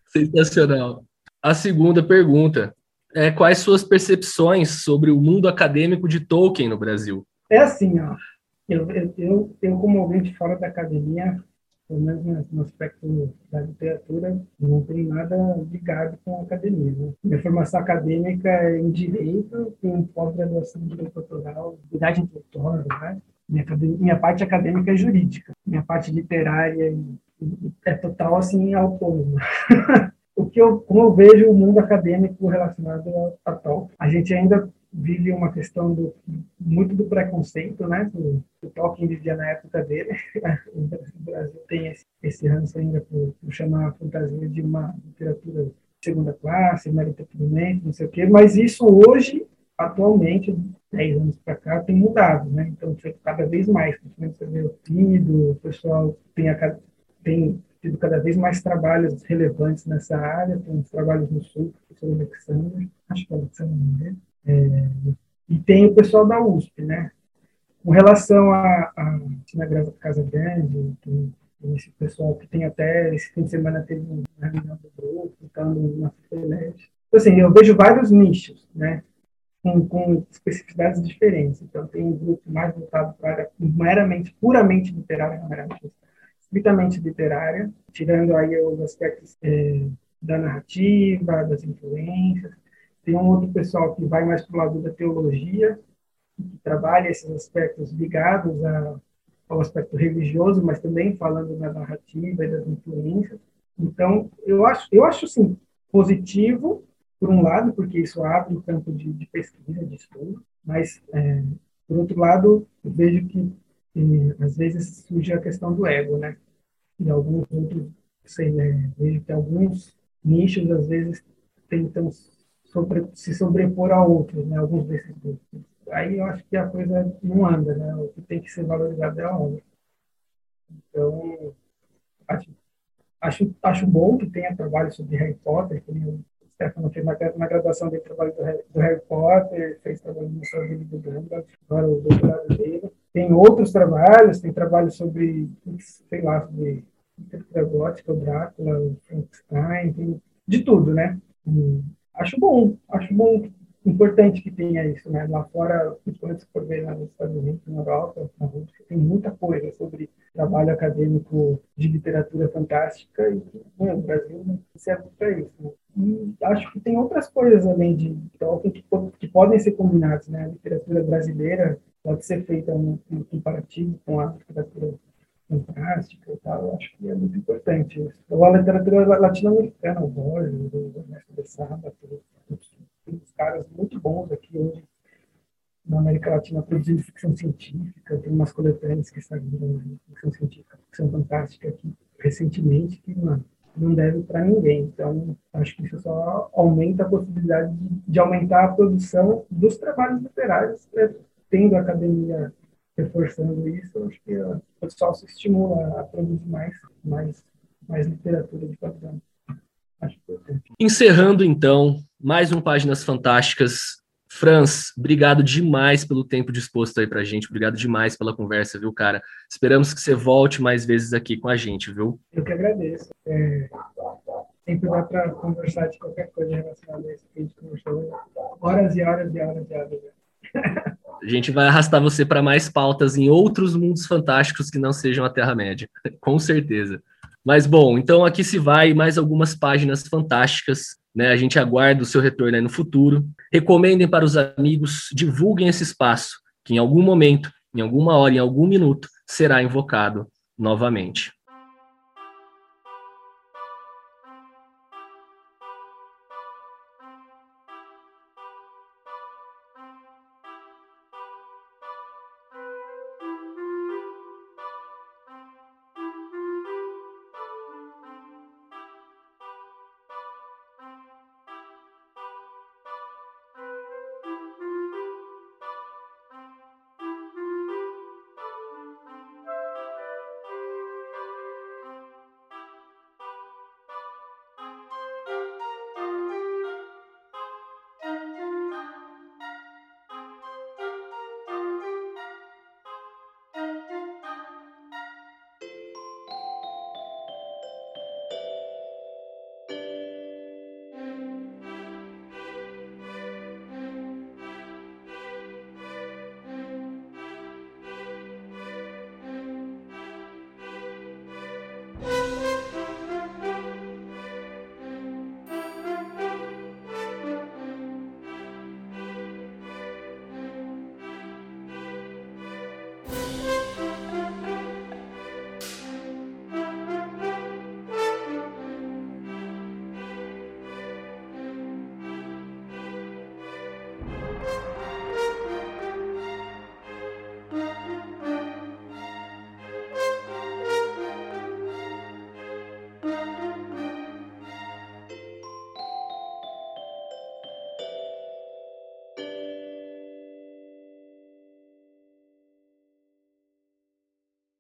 Sensacional. A segunda pergunta é, quais suas percepções sobre o mundo acadêmico de Tolkien no Brasil? É assim, ó. Eu, eu, eu, eu como alguém fora da academia, pelo menos no aspecto da literatura, não tenho nada ligado com a academia. Né? Minha formação acadêmica é em Direito, tenho pós-graduação em Direito Autoral, Idade Intelectual, né? Minha, minha parte acadêmica é jurídica. Minha parte literária é total, assim, autônoma. o que eu, como eu vejo o mundo acadêmico relacionado a, a Tolkien. A gente ainda vive uma questão do, muito do preconceito, né? Que o Tolkien vivia na época dele. o Brasil tem esse, esse ranço ainda por, por, chamar a fantasia de uma literatura de segunda classe, meritocracia, não sei o quê. Mas isso hoje, atualmente, 10 anos para cá, tem mudado, né? Então, cada vez mais, você vê o o pessoal tem, a, tem tido cada vez mais trabalhos relevantes nessa área, tem trabalhos no Sul, o professor Alexandre, acho que é Alexandre e tem o pessoal da USP, né? Com relação a, a na Casa Grande, tem, esse pessoal que tem até, esse fim de semana teve uma reunião do grupo, então na FELED. Então, assim, eu vejo vários nichos, né? Com, com, especificidades diferentes. Então, tem um grupo mais voltado para meramente, puramente literária, meramente estritamente literária, tirando aí os aspectos é, da narrativa, das influências. Tem um outro pessoal que vai mais para o lado da teologia, que trabalha esses aspectos ligados a, ao aspecto religioso, mas também falando da narrativa e das influências. Então, eu acho, eu acho sim positivo, por um lado, porque isso abre o campo de, de pesquisa, de estudo, mas, é, por outro lado, eu vejo que e, às vezes surge a questão do ego, né? E alguns outros, sei, né? Vejo que alguns nichos às vezes tentam sobre, se sobrepor a outros, né? Alguns desses grupos. Aí eu acho que a coisa não anda, né? O que tem que ser valorizado é a obra. Então, acho, acho, acho bom que tenha trabalho sobre Harry Potter, que o Stefano fez na, na graduação dele trabalho do, do Harry Potter, fez trabalho no seu livro do Gandalf, agora o doutorado dele. Tem outros trabalhos, tem trabalhos sobre, sei lá, sobre gótica, o Drácula, o Frankenstein, tem de tudo, né? Acho bom, acho bom, importante que tenha isso, né? Lá fora, principalmente se for ver lá nos Estados Unidos, na Europa, na Rússia, tem muita coisa sobre trabalho acadêmico de literatura fantástica e né, o Brasil não serve para isso. Né? E acho que tem outras coisas além de Tolkien que, que podem ser combinadas, né? A literatura brasileira pode ser feita um, um comparativo com a literatura fantástica e tal, acho que é muito importante isso. Então, a literatura latino-americana, o Borges, o Ernesto tem uns caras muito bons aqui hoje na América Latina produzindo ficção científica, tem umas coletâneas que saíram de ficção científica, ficção fantástica aqui recentemente, que mano, não deve para ninguém. Então, acho que isso só aumenta a possibilidade de, de aumentar a produção dos trabalhos literários né? tendo a academia reforçando isso, acho que o pessoal se estimula a produzir mais, mais, mais literatura de qualidade. Encerrando, então, mais um Páginas Fantásticas Franz, obrigado demais pelo tempo disposto aí pra gente, obrigado demais pela conversa, viu, cara? Esperamos que você volte mais vezes aqui com a gente, viu? Eu que agradeço. É, sempre dá para conversar de qualquer coisa relacionada a isso que a gente conversou horas e horas e horas e horas. A gente vai arrastar você para mais pautas em outros mundos fantásticos que não sejam a Terra-média, com certeza. Mas bom, então aqui se vai mais algumas páginas fantásticas, né? A gente aguarda o seu retorno no futuro. Recomendem para os amigos, divulguem esse espaço, que em algum momento, em alguma hora, em algum minuto, será invocado novamente.